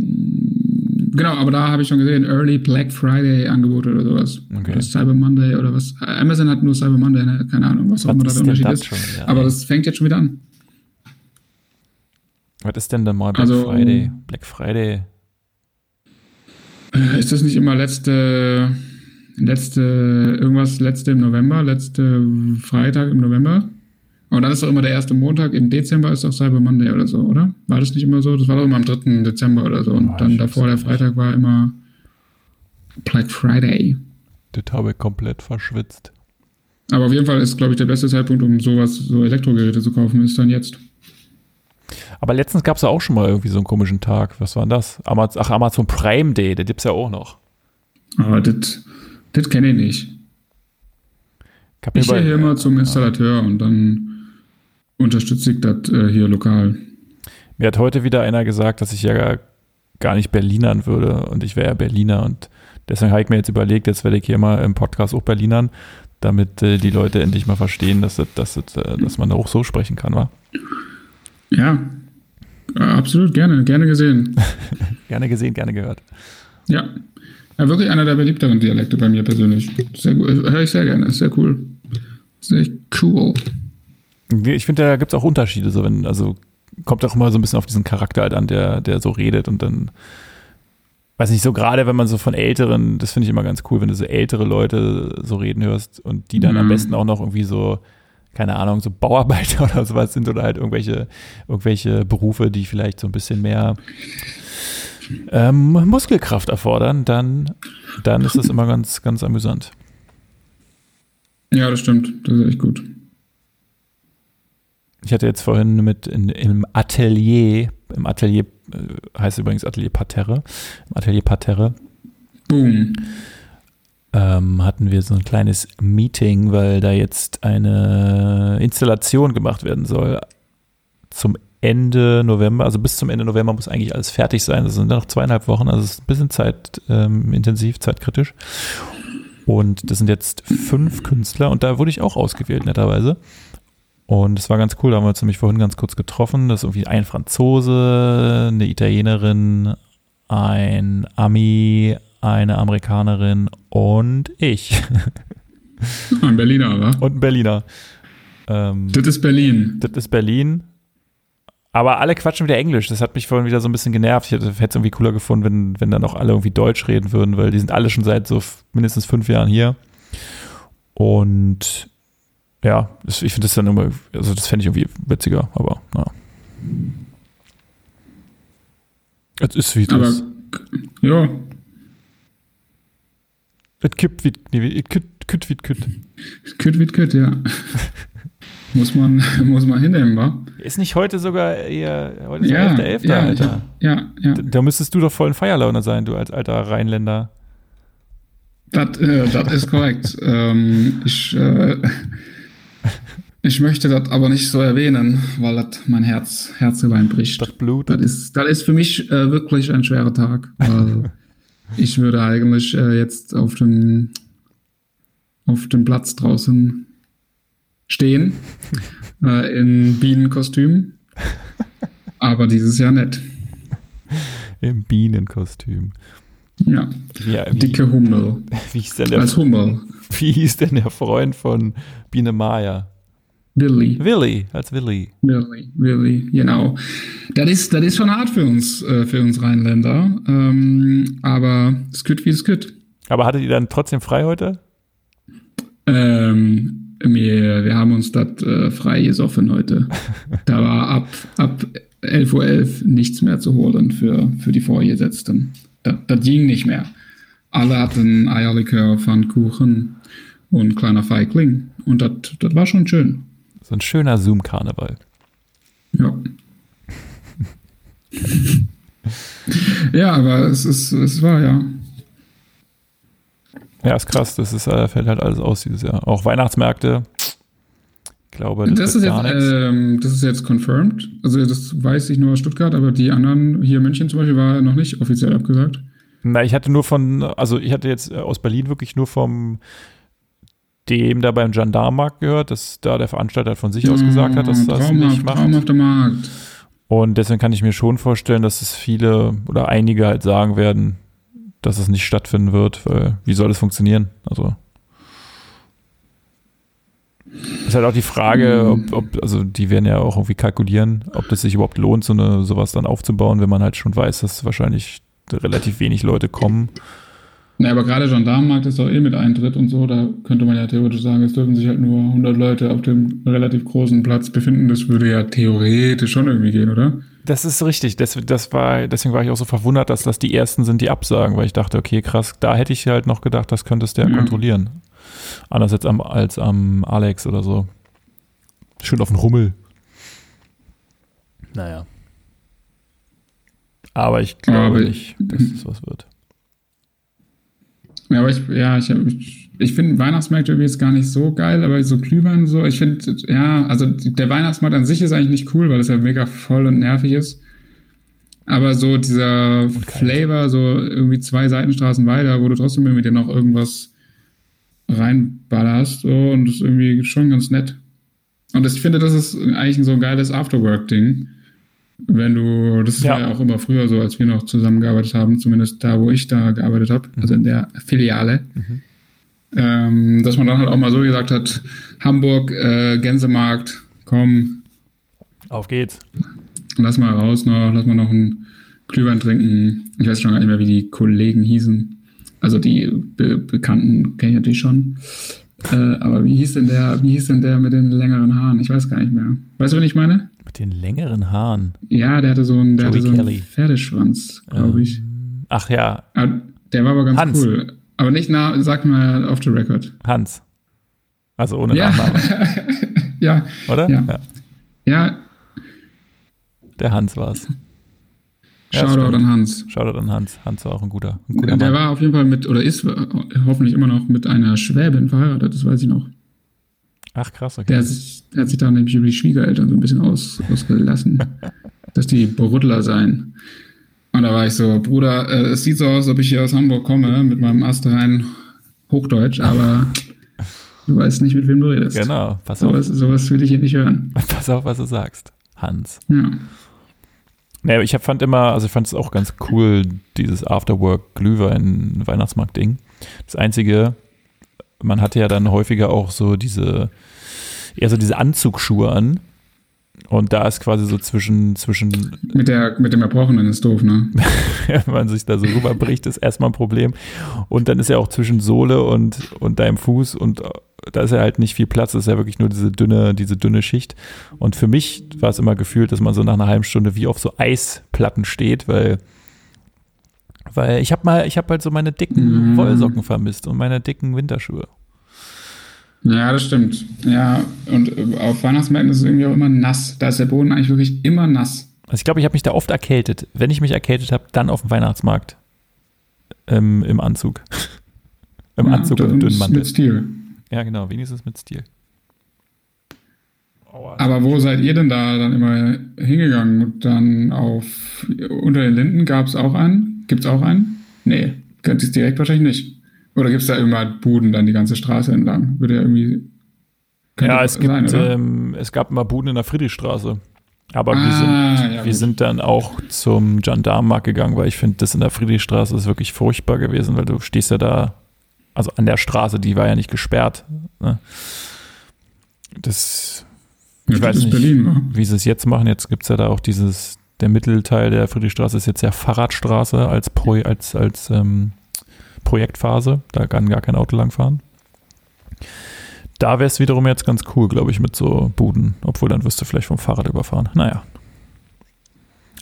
genau, aber da habe ich schon gesehen, Early Black Friday Angebote oder sowas. Okay. Oder Cyber Monday oder was. Amazon hat nur Cyber Monday, ne? keine Ahnung, was, was auch immer da der Unterschied ist. Schon, ja. Aber das fängt jetzt schon wieder an.
Was ist denn dann mal Black
also,
Friday? Black Friday
äh, ist das nicht immer letzte, letzte, irgendwas letzte im November, letzte Freitag im November? Und dann ist doch immer der erste Montag im Dezember ist doch Cyber Monday oder so, oder? War das nicht immer so? Das war doch immer am 3. Dezember oder so. Und oh, dann davor der Freitag war immer Black Friday.
Das habe ich komplett verschwitzt.
Aber auf jeden Fall ist, glaube ich, der beste Zeitpunkt, um sowas, so Elektrogeräte zu kaufen, ist dann jetzt.
Aber letztens gab es ja auch schon mal irgendwie so einen komischen Tag. Was war denn das? Amaz Ach, Amazon Prime Day, der gibt es ja auch noch.
Aber das kenne ich nicht. Ich gehe hier immer zum Installateur ja. und dann unterstütze ich das äh, hier lokal.
Mir hat heute wieder einer gesagt, dass ich ja gar nicht Berlinern würde und ich wäre ja Berliner und deswegen habe ich mir jetzt überlegt, jetzt werde ich hier mal im Podcast auch Berlinern, damit äh, die Leute endlich mal verstehen, dass, das, dass, das, äh, dass man auch so sprechen kann, wa?
Ja, absolut gerne, gerne gesehen.
gerne gesehen, gerne gehört.
Ja. ja, wirklich einer der beliebteren Dialekte bei mir persönlich. Sehr gut, höre ich sehr gerne, sehr cool. Sehr cool.
Ich finde, da gibt es auch Unterschiede, so wenn, also kommt auch immer so ein bisschen auf diesen Charakter halt an, der, der so redet und dann, weiß nicht, so gerade wenn man so von älteren, das finde ich immer ganz cool, wenn du so ältere Leute so reden hörst und die dann mhm. am besten auch noch irgendwie so keine Ahnung, so Bauarbeiter oder sowas sind oder halt irgendwelche, irgendwelche Berufe, die vielleicht so ein bisschen mehr ähm, Muskelkraft erfordern, dann, dann ist das immer ganz, ganz amüsant.
Ja, das stimmt. Das ist echt gut.
Ich hatte jetzt vorhin mit in, im Atelier, im Atelier äh, heißt übrigens Atelier Parterre, im Atelier Parterre.
Boom
ähm, hatten wir so ein kleines Meeting, weil da jetzt eine Installation gemacht werden soll zum Ende November, also bis zum Ende November muss eigentlich alles fertig sein. Das sind noch zweieinhalb Wochen, also es ist ein bisschen zeitintensiv, ähm, zeitkritisch. Und das sind jetzt fünf Künstler und da wurde ich auch ausgewählt, netterweise. Und es war ganz cool, da haben wir uns nämlich vorhin ganz kurz getroffen. Das ist irgendwie ein Franzose, eine Italienerin, ein Ami, eine Amerikanerin und ich.
Ein Berliner, oder?
Und ein Berliner. Ähm,
das ist Berlin.
Das ist Berlin. Aber alle quatschen wieder Englisch. Das hat mich vorhin wieder so ein bisschen genervt. Ich hätte es irgendwie cooler gefunden, wenn, wenn dann auch alle irgendwie Deutsch reden würden, weil die sind alle schon seit so mindestens fünf Jahren hier. Und ja, ich finde das dann immer, also das fände ich irgendwie witziger, aber naja. Es ist wie das.
Ja,
es kippt wie, nee, es kütt, kütt wie kütt.
Kütt wie kütt, ja. muss, man, muss man hinnehmen, wa?
Ist nicht heute sogar eher, heute ist ja, 11.11., ja, Alter.
Ja, ja.
Da, da, müsstest du doch voll ein Feierlaune sein, du als alter Rheinländer.
Das, äh, das ist korrekt. ähm, ich, äh, ich möchte das aber nicht so erwähnen, weil das mein Herz, Herzelein bricht.
Das Blut.
Das ist, das ist für mich äh, wirklich ein schwerer Tag, weil ich würde eigentlich äh, jetzt auf dem, auf dem Platz draußen stehen, äh, in Bienenkostüm. Aber dieses Jahr nicht.
Im Bienenkostüm.
Ja. ja wie, Dicke Hummel.
Wie hieß denn der,
Als Hummel.
Wie hieß denn der Freund von Biene Maya?
Willy.
Willy, als Willy.
Willy, Willy, genau. Das ist, das ist schon hart für uns, äh, für uns Rheinländer. Ähm, aber es geht wie es geht.
Aber hattet ihr dann trotzdem frei heute?
Ähm, wir, wir haben uns das äh, frei gesoffen heute. da war ab, ab 11.11 Uhr .11 nichts mehr zu holen für, für die Vorgesetzten. Das, das ging nicht mehr. Alle hatten Eierlikör, Pfannkuchen und kleiner Feigling. Und das war schon schön.
So ein schöner Zoom-Karneval.
Ja. ja, aber es ist, es war ja.
Ja, ist krass. Das ist, äh, fällt halt alles aus dieses Jahr. Auch Weihnachtsmärkte. Ich glaube,
das, das ist jetzt, ähm, das ist jetzt confirmed. Also das weiß ich nur aus Stuttgart, aber die anderen hier in München zum Beispiel war noch nicht offiziell abgesagt.
Na, ich hatte nur von, also ich hatte jetzt äh, aus Berlin wirklich nur vom dem da beim Gendarmenmarkt gehört, dass da der Veranstalter von sich aus gesagt hat, dass das nicht macht. Traumhafter Markt. Und deswegen kann ich mir schon vorstellen, dass es viele oder einige halt sagen werden, dass es nicht stattfinden wird, weil wie soll das funktionieren? Also ist halt auch die Frage, ob, ob, also die werden ja auch irgendwie kalkulieren, ob das sich überhaupt lohnt, so eine sowas dann aufzubauen, wenn man halt schon weiß, dass wahrscheinlich relativ wenig Leute kommen.
Ja, aber gerade Gendarmenmarkt ist doch eh mit Eintritt und so, da könnte man ja theoretisch sagen, es dürfen sich halt nur 100 Leute auf dem relativ großen Platz befinden. Das würde ja theoretisch schon irgendwie gehen, oder?
Das ist richtig. Das, das war, deswegen war ich auch so verwundert, dass das die ersten sind, die absagen, weil ich dachte, okay, krass, da hätte ich halt noch gedacht, das könntest du ja, ja. kontrollieren. Anders jetzt am, als am Alex oder so. Schön auf den Rummel. Naja. Aber ich glaube aber nicht, dass es was wird.
Ja, aber ich, ja, ich, ich, ich finde Weihnachtsmärkte irgendwie jetzt gar nicht so geil, aber so Glühwein so, ich finde, ja, also der Weihnachtsmarkt an sich ist eigentlich nicht cool, weil es ja mega voll und nervig ist. Aber so dieser Flavor, so irgendwie zwei Seitenstraßen weiter, wo du trotzdem mit dir noch irgendwas reinballerst, so, und das ist irgendwie schon ganz nett. Und ich finde, das ist eigentlich so ein geiles Afterwork-Ding wenn du, das ja. war ja auch immer früher so, als wir noch zusammengearbeitet haben, zumindest da, wo ich da gearbeitet habe, mhm. also in der Filiale, mhm. ähm, dass man dann halt auch mal so gesagt hat, Hamburg, äh, Gänsemarkt, komm.
Auf geht's.
Lass mal raus noch, lass mal noch einen Glühwein trinken. Ich weiß schon gar nicht mehr, wie die Kollegen hießen. Also die Be Bekannten kenne ich natürlich schon. Äh, aber wie hieß denn der, wie hieß denn der mit den längeren Haaren? Ich weiß gar nicht mehr. Weißt du, wen ich meine?
Mit den längeren Haaren.
Ja, der hatte so einen, der hatte so einen Pferdeschwanz, glaube ich.
Ähm, ach ja.
Aber ah, der war aber ganz Hans. cool. Aber nicht nah, sag mal off the record.
Hans. Also ohne
ja. Ja.
Oder?
Ja. ja. ja.
Der Hans war's.
Shoutout an Hans.
Shoutout an Hans. Hans war auch ein guter,
ein guter Der Mann. war auf jeden Fall mit, oder ist hoffentlich immer noch mit einer Schwäbin verheiratet, das weiß ich noch.
Ach krass, okay.
Der, hat sich, der hat sich da nämlich über die Schwiegereltern so ein bisschen aus, ausgelassen, dass die Brudler seien. Und da war ich so, Bruder, äh, es sieht so aus, als ob ich hier aus Hamburg komme mit meinem astreinen Hochdeutsch, aber du weißt nicht, mit wem du redest.
Genau,
pass so auf. Was, sowas will ich hier nicht hören.
Pass auf, was du sagst, Hans.
Ja.
Naja, ich hab, fand immer, also ich fand es auch ganz cool, dieses Afterwork-Glühwein-Weihnachtsmarkt-Ding. Das Einzige, man hatte ja dann häufiger auch so diese, eher so diese Anzugsschuhe an. Und da ist quasi so zwischen, zwischen.
Mit der, mit dem Erbrochenen ist doof, ne?
Wenn man sich da so rüberbricht, ist erstmal ein Problem. Und dann ist ja auch zwischen Sohle und, und deinem Fuß und da ist ja halt nicht viel Platz, das ist ja wirklich nur diese dünne, diese dünne Schicht. Und für mich war es immer gefühlt, dass man so nach einer halben Stunde wie auf so Eisplatten steht, weil, weil ich habe mal, ich habe halt so meine dicken mm. Wollsocken vermisst und meine dicken Winterschuhe.
Ja, das stimmt. Ja, und auf Weihnachtsmärkten ist es irgendwie auch immer nass. Da ist der Boden eigentlich wirklich immer nass.
Also ich glaube, ich habe mich da oft erkältet. Wenn ich mich erkältet habe, dann auf dem Weihnachtsmarkt ähm, im Anzug. Im ja, Anzug und dünnen Mantel.
Mit Stil.
Ja, genau, wenigstens mit Stil.
Aber wo seid ihr denn da dann immer hingegangen? Und dann auf unter den Linden gab es auch einen? Gibt es auch einen? Nee, könnt ihr es direkt wahrscheinlich nicht. Oder gibt es da immer Buden dann die ganze Straße entlang? Würde ja irgendwie.
Ja, es, sein, gibt, ähm, es gab immer Buden in der Friedrichstraße. Aber ah, wir, sind, ja, wir sind dann auch zum Gendarmenmarkt gegangen, weil ich finde, das in der Friedrichstraße ist wirklich furchtbar gewesen, weil du stehst ja da, also an der Straße, die war ja nicht gesperrt. Ne? Das, ich ja, weiß nicht, Berlin, ne? wie sie es jetzt machen. Jetzt gibt es ja da auch dieses, der Mittelteil der Friedrichstraße ist jetzt ja Fahrradstraße als, Pro, als, als ähm, Projektphase. Da kann gar kein Auto langfahren. Da wäre es wiederum jetzt ganz cool, glaube ich, mit so Buden. Obwohl, dann wirst du vielleicht vom Fahrrad überfahren. Naja.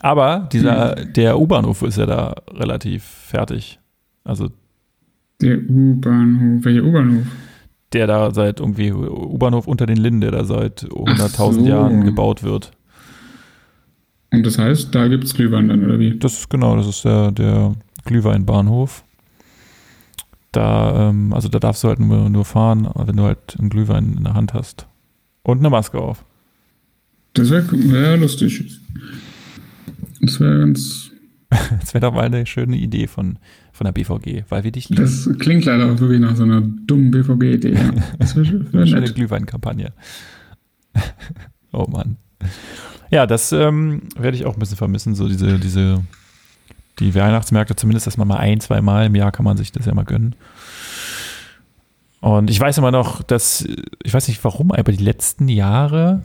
Aber dieser, hm. der U-Bahnhof ist ja da relativ fertig. Also.
Der U-Bahnhof, welcher U-Bahnhof?
Der da seit irgendwie, U-Bahnhof unter den Linden, der da seit 100.000 so. Jahren gebaut wird.
Und das heißt, da gibt es Glühwein dann, oder wie?
Das ist genau, das ist der, der Glühweinbahnhof. Da, ähm, also da darfst du halt nur, nur fahren, wenn du halt einen Glühwein in der Hand hast. Und eine Maske auf.
Das wäre wär lustig. Das wäre ganz.
das wäre doch mal eine schöne Idee von, von der BVG, weil wir dich lieben.
Das klingt leider auch wirklich nach so einer dummen BVG-Idee. Ja. Das
wäre wär Schöne Glühweinkampagne. oh Mann. Ja, das ähm, werde ich auch ein bisschen vermissen, so diese, diese die Weihnachtsmärkte, zumindest dass man mal ein, zwei Mal im Jahr kann man sich das ja mal gönnen. Und ich weiß immer noch, dass, ich weiß nicht warum, aber die letzten Jahre,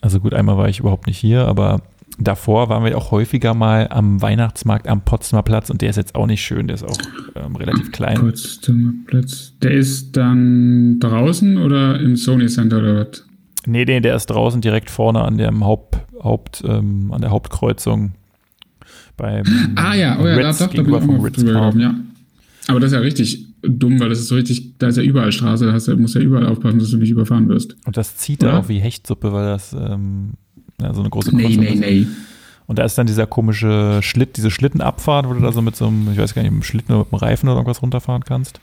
also gut, einmal war ich überhaupt nicht hier, aber davor waren wir auch häufiger mal am Weihnachtsmarkt am Potsdamer Platz und der ist jetzt auch nicht schön, der ist auch ähm, relativ klein.
Potsdamer Platz. Der ist dann draußen oder im Sony Center oder was?
Nee, nee, der ist draußen direkt vorne an dem Haupt, Haupt ähm, an der Hauptkreuzung beim
Ah ja, oh ja, Ritz, da, doch, da bin ich auch mal drüber ja. Aber das ist ja richtig dumm, weil das ist so richtig, da ist ja überall Straße, da hast, musst ja überall aufpassen, dass du nicht überfahren wirst.
Und das zieht da auch wie Hechtsuppe, weil das ähm, ja, so eine große
Nee, nee, nee.
Und da ist dann dieser komische Schlitt, diese Schlittenabfahrt, wo du da so mit so einem, ich weiß gar nicht, mit einem Schlitten oder mit einem Reifen oder irgendwas runterfahren kannst.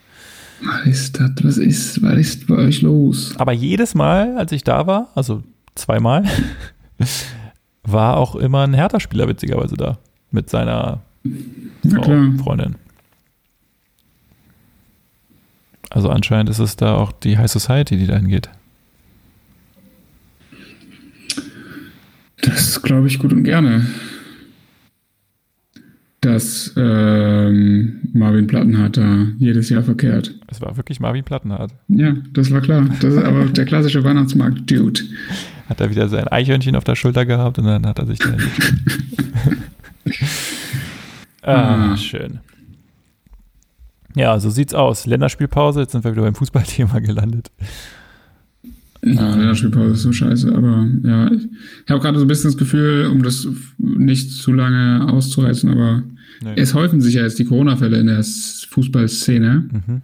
Was ist das? Was ist, was ist bei euch los?
Aber jedes Mal, als ich da war, also zweimal, war auch immer ein Hertha-Spieler witzigerweise da mit seiner Frau, Freundin. Also anscheinend ist es da auch die High Society, die dahin geht.
Das glaube ich gut und gerne. Dass ähm, Marvin Plattenhardt da jedes Jahr verkehrt.
Es war wirklich Marvin Plattenhardt.
Ja, das war klar. Das ist aber der klassische Weihnachtsmarkt-Dude.
Hat er wieder sein Eichhörnchen auf der Schulter gehabt und dann hat er sich da ah, mhm. schön. Ja, so sieht's aus. Länderspielpause, jetzt sind wir wieder beim Fußballthema gelandet.
Ja, Länderspielpause ist so scheiße, aber ja, ich habe gerade so ein bisschen das Gefühl, um das nicht zu lange auszureißen, aber nee. es häufen sich ja jetzt die Corona-Fälle in der Fußballszene. Mhm.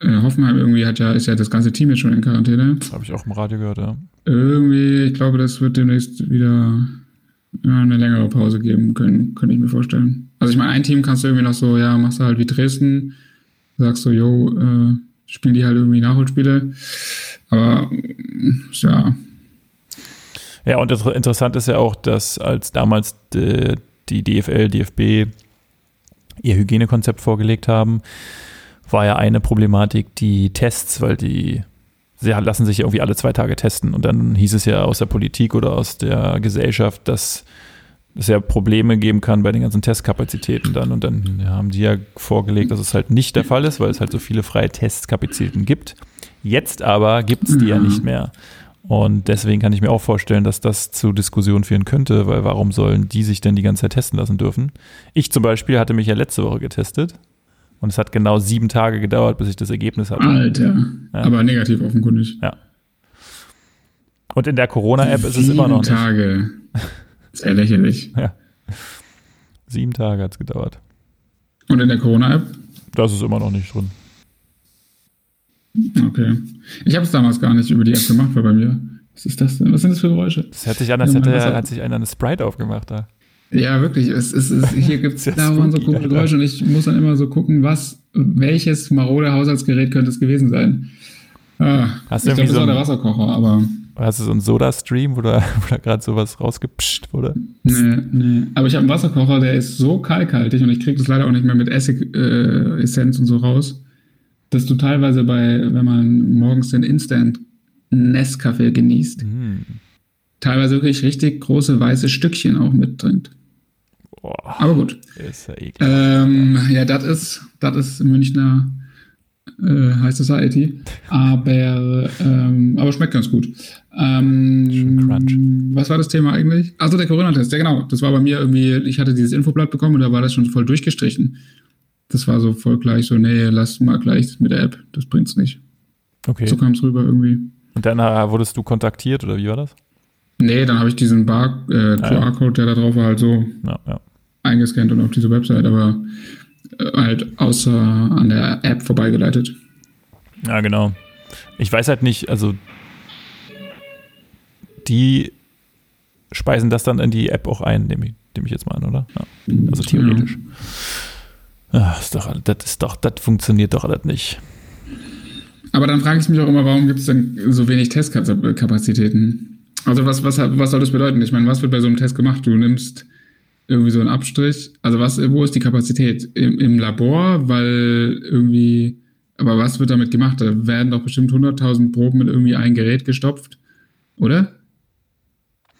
Äh, Hoffenheim irgendwie hat ja, ist ja das ganze Team jetzt schon in Quarantäne.
Habe ich auch im Radio gehört, ja.
Irgendwie, ich glaube, das wird demnächst wieder ja, eine längere Pause geben können, könnte ich mir vorstellen. Also ich meine, ein Team kannst du irgendwie noch so, ja, machst du halt wie Dresden, sagst so, yo, äh, spielen die halt irgendwie Nachholspiele. Aber ja.
Ja, und interessant ist ja auch, dass als damals die, die DFL, DFB ihr Hygienekonzept vorgelegt haben, war ja eine Problematik die Tests, weil die sie lassen sich irgendwie alle zwei Tage testen. Und dann hieß es ja aus der Politik oder aus der Gesellschaft, dass es ja Probleme geben kann bei den ganzen Testkapazitäten dann. Und dann haben die ja vorgelegt, dass es halt nicht der Fall ist, weil es halt so viele freie Testkapazitäten gibt. Jetzt aber gibt es die ja nicht mehr. Und deswegen kann ich mir auch vorstellen, dass das zu Diskussionen führen könnte, weil warum sollen die sich denn die ganze Zeit testen lassen dürfen? Ich zum Beispiel hatte mich ja letzte Woche getestet und es hat genau sieben Tage gedauert, bis ich das Ergebnis hatte.
Alter. Ja. Aber negativ offenkundig.
Ja. Und in der Corona-App ist es immer noch
nicht. Sieben Sehr lächerlich.
Ja. Sieben Tage hat es gedauert.
Und in der Corona-App?
Das ist immer noch nicht drin.
Okay. Ich habe es damals gar nicht über die App gemacht, weil bei mir. Was ist das denn? Was sind das für Geräusche?
Das hört sich an, als hätte, hat sich einer eine Sprite aufgemacht da.
Ja, wirklich. Es, es, es, hier gibt es dauernd so komische Geräusche und ich muss dann immer so gucken, was, welches marode Haushaltsgerät könnte es gewesen sein. Ah,
Hast ich glaube, das so war der Wasserkocher, aber. Hast du so einen Soda-Stream, wo da, da gerade sowas rausgepscht wurde?
Nee, nee. Aber ich habe einen Wasserkocher, der ist so kalkhaltig und ich kriege das leider auch nicht mehr mit Essig-Essenz äh, und so raus, dass du teilweise bei, wenn man morgens den Instant Nescafé genießt, mm. teilweise wirklich richtig große weiße Stückchen auch mittrinkt. Boah, Aber gut. Ist ja eklig. Ähm, ja, das ist, das ist Münchner äh, High Society. Aber, ähm, aber schmeckt ganz gut. Ähm, was war das Thema eigentlich? Also der Corona-Test, ja genau. Das war bei mir irgendwie, ich hatte dieses Infoblatt bekommen und da war das schon voll durchgestrichen. Das war so voll gleich so, nee, lass mal gleich mit der App, das bringt's nicht.
Okay.
So kam es rüber irgendwie.
Und dann äh, wurdest du kontaktiert oder wie war das?
Nee, dann habe ich diesen Bar, äh, QR-Code, der da drauf war, halt so ja, ja. eingescannt und auf diese Website, aber halt außer an der App vorbeigeleitet.
Ja, genau. Ich weiß halt nicht, also die speisen das dann in die App auch ein, nehme ich, nehm ich jetzt mal an, oder? Ja. Also theoretisch. Ja. Ach, ist doch, das ist doch, das funktioniert doch alles nicht.
Aber dann frage ich mich auch immer, warum gibt es denn so wenig Testkapazitäten? Also was, was, was soll das bedeuten? Ich meine, was wird bei so einem Test gemacht? Du nimmst irgendwie so einen Abstrich. Also was, wo ist die Kapazität? Im, im Labor, weil irgendwie, aber was wird damit gemacht? Da werden doch bestimmt 100.000 Proben mit irgendwie ein Gerät gestopft, oder?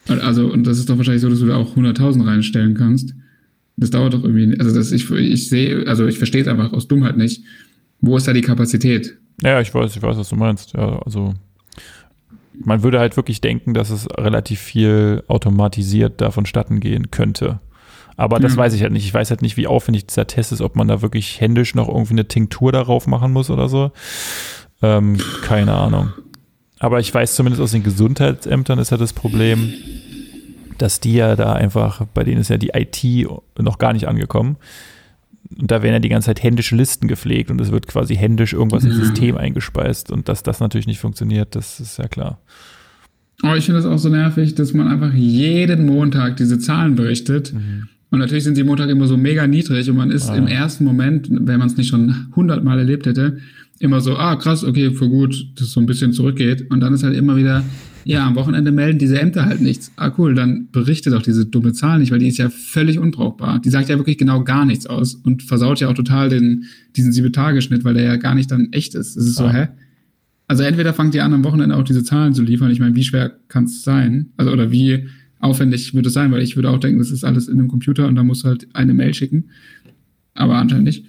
Also, und das ist doch wahrscheinlich so, dass du da auch 100.000 reinstellen kannst. Das dauert doch irgendwie, also das, ich, ich sehe, also ich verstehe es einfach aus Dummheit nicht. Wo ist da die Kapazität?
Ja, ich weiß, ich weiß, was du meinst. Ja, also man würde halt wirklich denken, dass es relativ viel automatisiert davon statten gehen könnte. Aber das ja. weiß ich halt nicht. Ich weiß halt nicht, wie aufwendig dieser Test ist, ob man da wirklich händisch noch irgendwie eine Tinktur darauf machen muss oder so. Ähm, keine Ahnung. Aber ich weiß zumindest aus den Gesundheitsämtern ist ja das Problem, dass die ja da einfach, bei denen ist ja die IT noch gar nicht angekommen. Und da werden ja die ganze Zeit händische Listen gepflegt und es wird quasi händisch irgendwas ins System eingespeist. Und dass das natürlich nicht funktioniert, das ist ja klar.
Aber ich finde das auch so nervig, dass man einfach jeden Montag diese Zahlen berichtet. Mhm. Und natürlich sind die Montag immer so mega niedrig und man ist ah. im ersten Moment, wenn man es nicht schon hundertmal erlebt hätte, immer so, ah krass, okay, für gut, dass es so ein bisschen zurückgeht. Und dann ist halt immer wieder, ja, am Wochenende melden diese Ämter halt nichts. Ah, cool, dann berichtet doch diese dumme Zahl nicht, weil die ist ja völlig unbrauchbar. Die sagt ja wirklich genau gar nichts aus und versaut ja auch total den, diesen Sieben-Tage-Schnitt, weil der ja gar nicht dann echt ist. Es ist so, hä? Also entweder fangt ihr an, am Wochenende auch diese Zahlen zu liefern. Ich meine, wie schwer kann es sein? Also, oder wie aufwendig wird es sein? Weil ich würde auch denken, das ist alles in einem Computer und da musst du halt eine Mail schicken. Aber anscheinend nicht.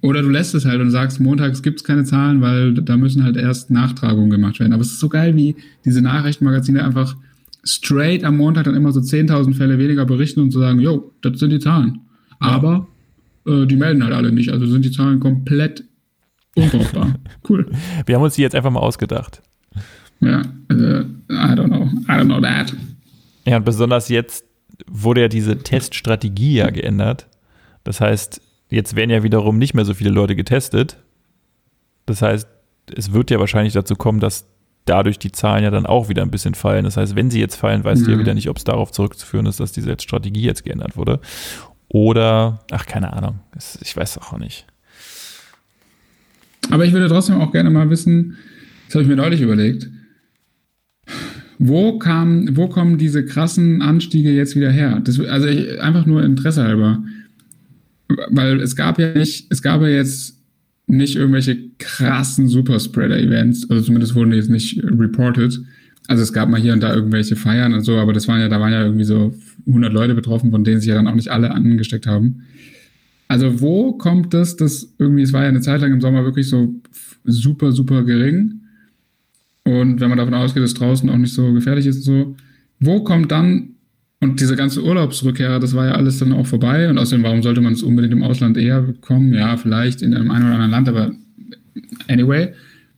Oder du lässt es halt und sagst, montags gibt es keine Zahlen, weil da müssen halt erst Nachtragungen gemacht werden. Aber es ist so geil, wie diese Nachrichtenmagazine einfach straight am Montag dann immer so 10.000 Fälle weniger berichten und zu so sagen, jo, das sind die Zahlen. Aber äh, die melden halt alle nicht. Also sind die Zahlen komplett unbrauchbar. cool.
Wir haben uns die jetzt einfach mal ausgedacht.
Ja, also, I don't know. I don't know that.
Ja, und besonders jetzt wurde ja diese Teststrategie ja geändert. Das heißt, Jetzt werden ja wiederum nicht mehr so viele Leute getestet. Das heißt, es wird ja wahrscheinlich dazu kommen, dass dadurch die Zahlen ja dann auch wieder ein bisschen fallen. Das heißt, wenn sie jetzt fallen, weißt mhm. du ja wieder nicht, ob es darauf zurückzuführen ist, dass diese Strategie jetzt geändert wurde. Oder, ach, keine Ahnung. Ich weiß auch nicht.
Aber ich würde trotzdem auch gerne mal wissen, das habe ich mir neulich überlegt, wo, kam, wo kommen diese krassen Anstiege jetzt wieder her? Das, also ich, einfach nur Interesse halber weil es gab ja nicht, es gab ja jetzt nicht irgendwelche krassen Superspreader-Events, also zumindest wurden die jetzt nicht reported. Also es gab mal hier und da irgendwelche Feiern und so, aber das waren ja, da waren ja irgendwie so 100 Leute betroffen, von denen sich ja dann auch nicht alle angesteckt haben. Also wo kommt das, dass irgendwie, es war ja eine Zeit lang im Sommer wirklich so super, super gering. Und wenn man davon ausgeht, dass draußen auch nicht so gefährlich ist und so, wo kommt dann und diese ganze Urlaubsrückkehrer, das war ja alles dann auch vorbei. Und außerdem, warum sollte man es unbedingt im Ausland eher bekommen? Ja, vielleicht in einem einen oder anderen Land, aber anyway,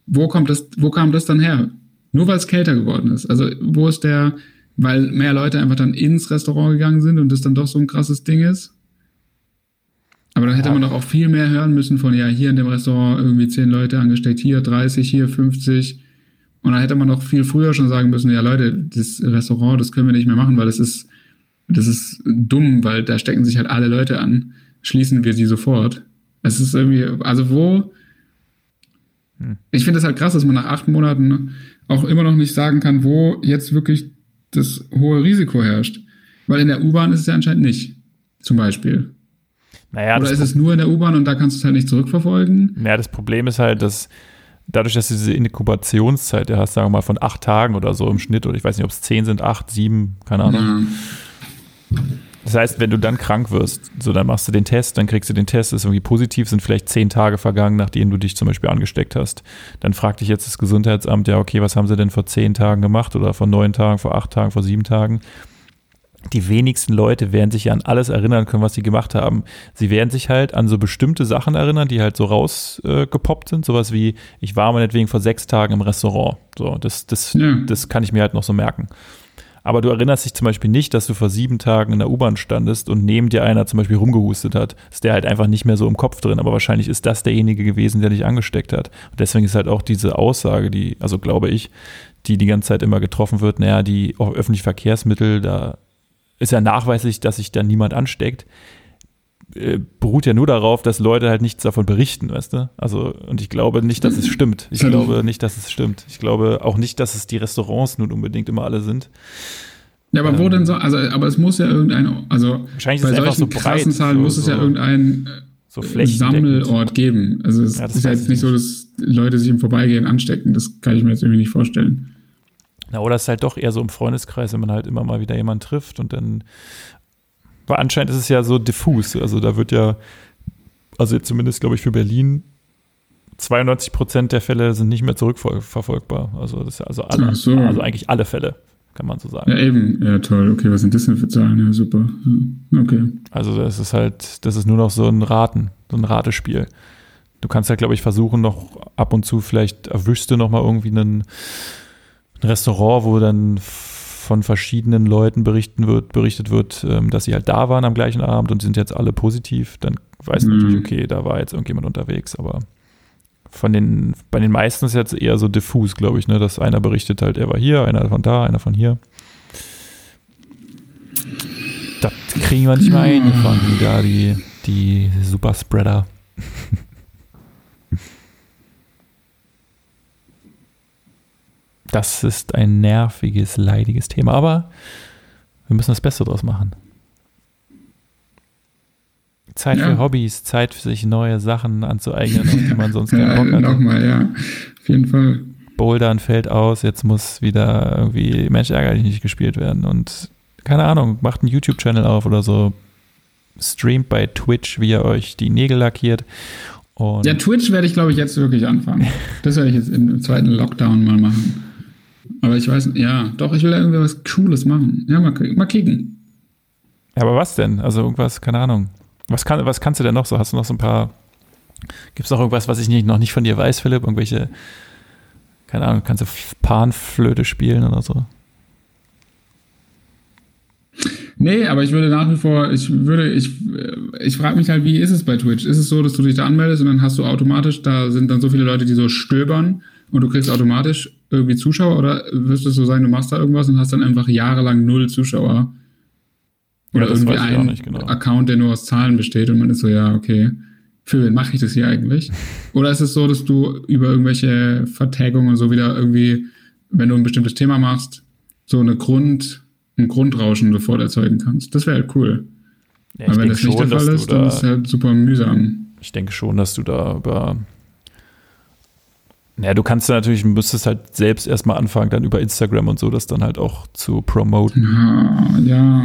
wo kommt das, wo kam das dann her? Nur weil es kälter geworden ist. Also, wo ist der, weil mehr Leute einfach dann ins Restaurant gegangen sind und das dann doch so ein krasses Ding ist? Aber dann hätte man doch auch viel mehr hören müssen von, ja, hier in dem Restaurant irgendwie zehn Leute angesteckt, hier 30, hier 50. Und dann hätte man doch viel früher schon sagen müssen, ja Leute, das Restaurant, das können wir nicht mehr machen, weil es ist Das ist dumm, weil da stecken sich halt alle Leute an. Schließen wir sie sofort. Es ist irgendwie, also wo. Hm. Ich finde es halt krass, dass man nach acht Monaten auch immer noch nicht sagen kann, wo jetzt wirklich das hohe Risiko herrscht. Weil in der U-Bahn ist es ja anscheinend nicht. Zum Beispiel. Naja, Oder ist es nur in der U-Bahn und da kannst du es halt nicht zurückverfolgen?
Ja, das Problem ist halt, dass dadurch, dass du diese Inkubationszeit hast, sagen wir mal von acht Tagen oder so im Schnitt, oder ich weiß nicht, ob es zehn sind, acht, sieben, keine Ahnung. Ja. Das heißt, wenn du dann krank wirst, so dann machst du den Test, dann kriegst du den Test, ist irgendwie positiv, sind vielleicht zehn Tage vergangen, nachdem du dich zum Beispiel angesteckt hast. Dann fragt dich jetzt das Gesundheitsamt, ja, okay, was haben sie denn vor zehn Tagen gemacht oder vor neun Tagen, vor acht Tagen, vor sieben Tagen? Die wenigsten Leute werden sich ja an alles erinnern können, was sie gemacht haben. Sie werden sich halt an so bestimmte Sachen erinnern, die halt so rausgepoppt äh, sind. Sowas wie, ich war meinetwegen vor sechs Tagen im Restaurant. So, das, das, ja. das kann ich mir halt noch so merken. Aber du erinnerst dich zum Beispiel nicht, dass du vor sieben Tagen in der U-Bahn standest und neben dir einer zum Beispiel rumgehustet hat. Ist der halt einfach nicht mehr so im Kopf drin. Aber wahrscheinlich ist das derjenige gewesen, der dich angesteckt hat. Und deswegen ist halt auch diese Aussage, die, also glaube ich, die die ganze Zeit immer getroffen wird, naja, die öffentlichen Verkehrsmittel, da ist ja nachweislich, dass sich da niemand ansteckt, äh, beruht ja nur darauf, dass Leute halt nichts davon berichten, weißt du? Also, und ich glaube nicht, dass es stimmt. Ich glaube nicht, dass es stimmt. Ich glaube auch nicht, dass es die Restaurants nun unbedingt immer alle sind.
Ja, aber wo ähm, denn so, also, aber es muss ja irgendein, also
wahrscheinlich bei solchen so
krassen Zahlen so, muss es ja irgendein so Sammelort geben. Also es ja, ist ja jetzt nicht so, dass Leute sich im Vorbeigehen anstecken. Das kann ich mir jetzt irgendwie nicht vorstellen.
Na, oder es ist halt doch eher so im Freundeskreis, wenn man halt immer mal wieder jemanden trifft und dann. Weil anscheinend ist es ja so diffus. Also da wird ja, also zumindest glaube ich für Berlin, 92 Prozent der Fälle sind nicht mehr zurückverfolgbar. Also das ist ja also alle, so. also eigentlich alle Fälle, kann man so sagen.
Ja, eben, ja toll. Okay, was sind das denn für Zahlen? Ja, super. Ja, okay.
Also das ist halt, das ist nur noch so ein Raten, so ein Ratespiel. Du kannst halt, glaube ich, versuchen, noch ab und zu vielleicht erwischst du noch mal irgendwie einen ein Restaurant, wo dann von verschiedenen Leuten berichten wird, berichtet wird, ähm, dass sie halt da waren am gleichen Abend und sind jetzt alle positiv, dann weiß mhm. natürlich, okay, da war jetzt irgendjemand unterwegs, aber von den, bei den meisten ist jetzt eher so diffus, glaube ich, ne, dass einer berichtet halt, er war hier, einer von da, einer von hier. Das kriegen wir nicht mehr eingefangen, da die, die Superspreader. Das ist ein nerviges, leidiges Thema, aber wir müssen das Beste draus machen. Zeit ja. für Hobbys, Zeit für sich neue Sachen anzueignen, auf die man sonst keinen Bock hat.
Nochmal, ja, auf jeden Fall.
Bouldern fällt aus, jetzt muss wieder irgendwie Mensch ärgerlich nicht gespielt werden und keine Ahnung, macht einen YouTube-Channel auf oder so, streamt bei Twitch, wie ihr euch die Nägel lackiert.
Ja, Twitch werde ich, glaube ich, jetzt wirklich anfangen. Das werde ich jetzt im zweiten Lockdown mal machen. Aber ich weiß, ja, doch, ich will irgendwie was Cooles machen. Ja, mal, mal kicken.
Ja, aber was denn? Also irgendwas, keine Ahnung. Was, kann, was kannst du denn noch so? Hast du noch so ein paar. Gibt es noch irgendwas, was ich nicht, noch nicht von dir weiß, Philipp? Irgendwelche, keine Ahnung, kannst du Panflöte spielen oder so?
Nee, aber ich würde nach wie vor, ich würde, ich, ich frage mich halt, wie ist es bei Twitch? Ist es so, dass du dich da anmeldest und dann hast du automatisch, da sind dann so viele Leute, die so stöbern und du kriegst automatisch irgendwie Zuschauer oder wirst es so sein, du machst da irgendwas und hast dann einfach jahrelang null Zuschauer? Oder ja, irgendwie ein genau. Account, der nur aus Zahlen besteht und man ist so, ja, okay, für wen mache ich das hier eigentlich? Oder ist es so, dass du über irgendwelche Vertagungen so wieder irgendwie, wenn du ein bestimmtes Thema machst, so eine Grund, ein Grundrauschen sofort erzeugen kannst? Das wäre halt cool. Ja, Aber wenn das nicht schon, der Fall ist, dann ist es halt super mühsam.
Ich denke schon, dass du da über naja, du kannst ja natürlich, müsstest halt selbst erstmal anfangen, dann über Instagram und so das dann halt auch zu promoten.
Ja, ja.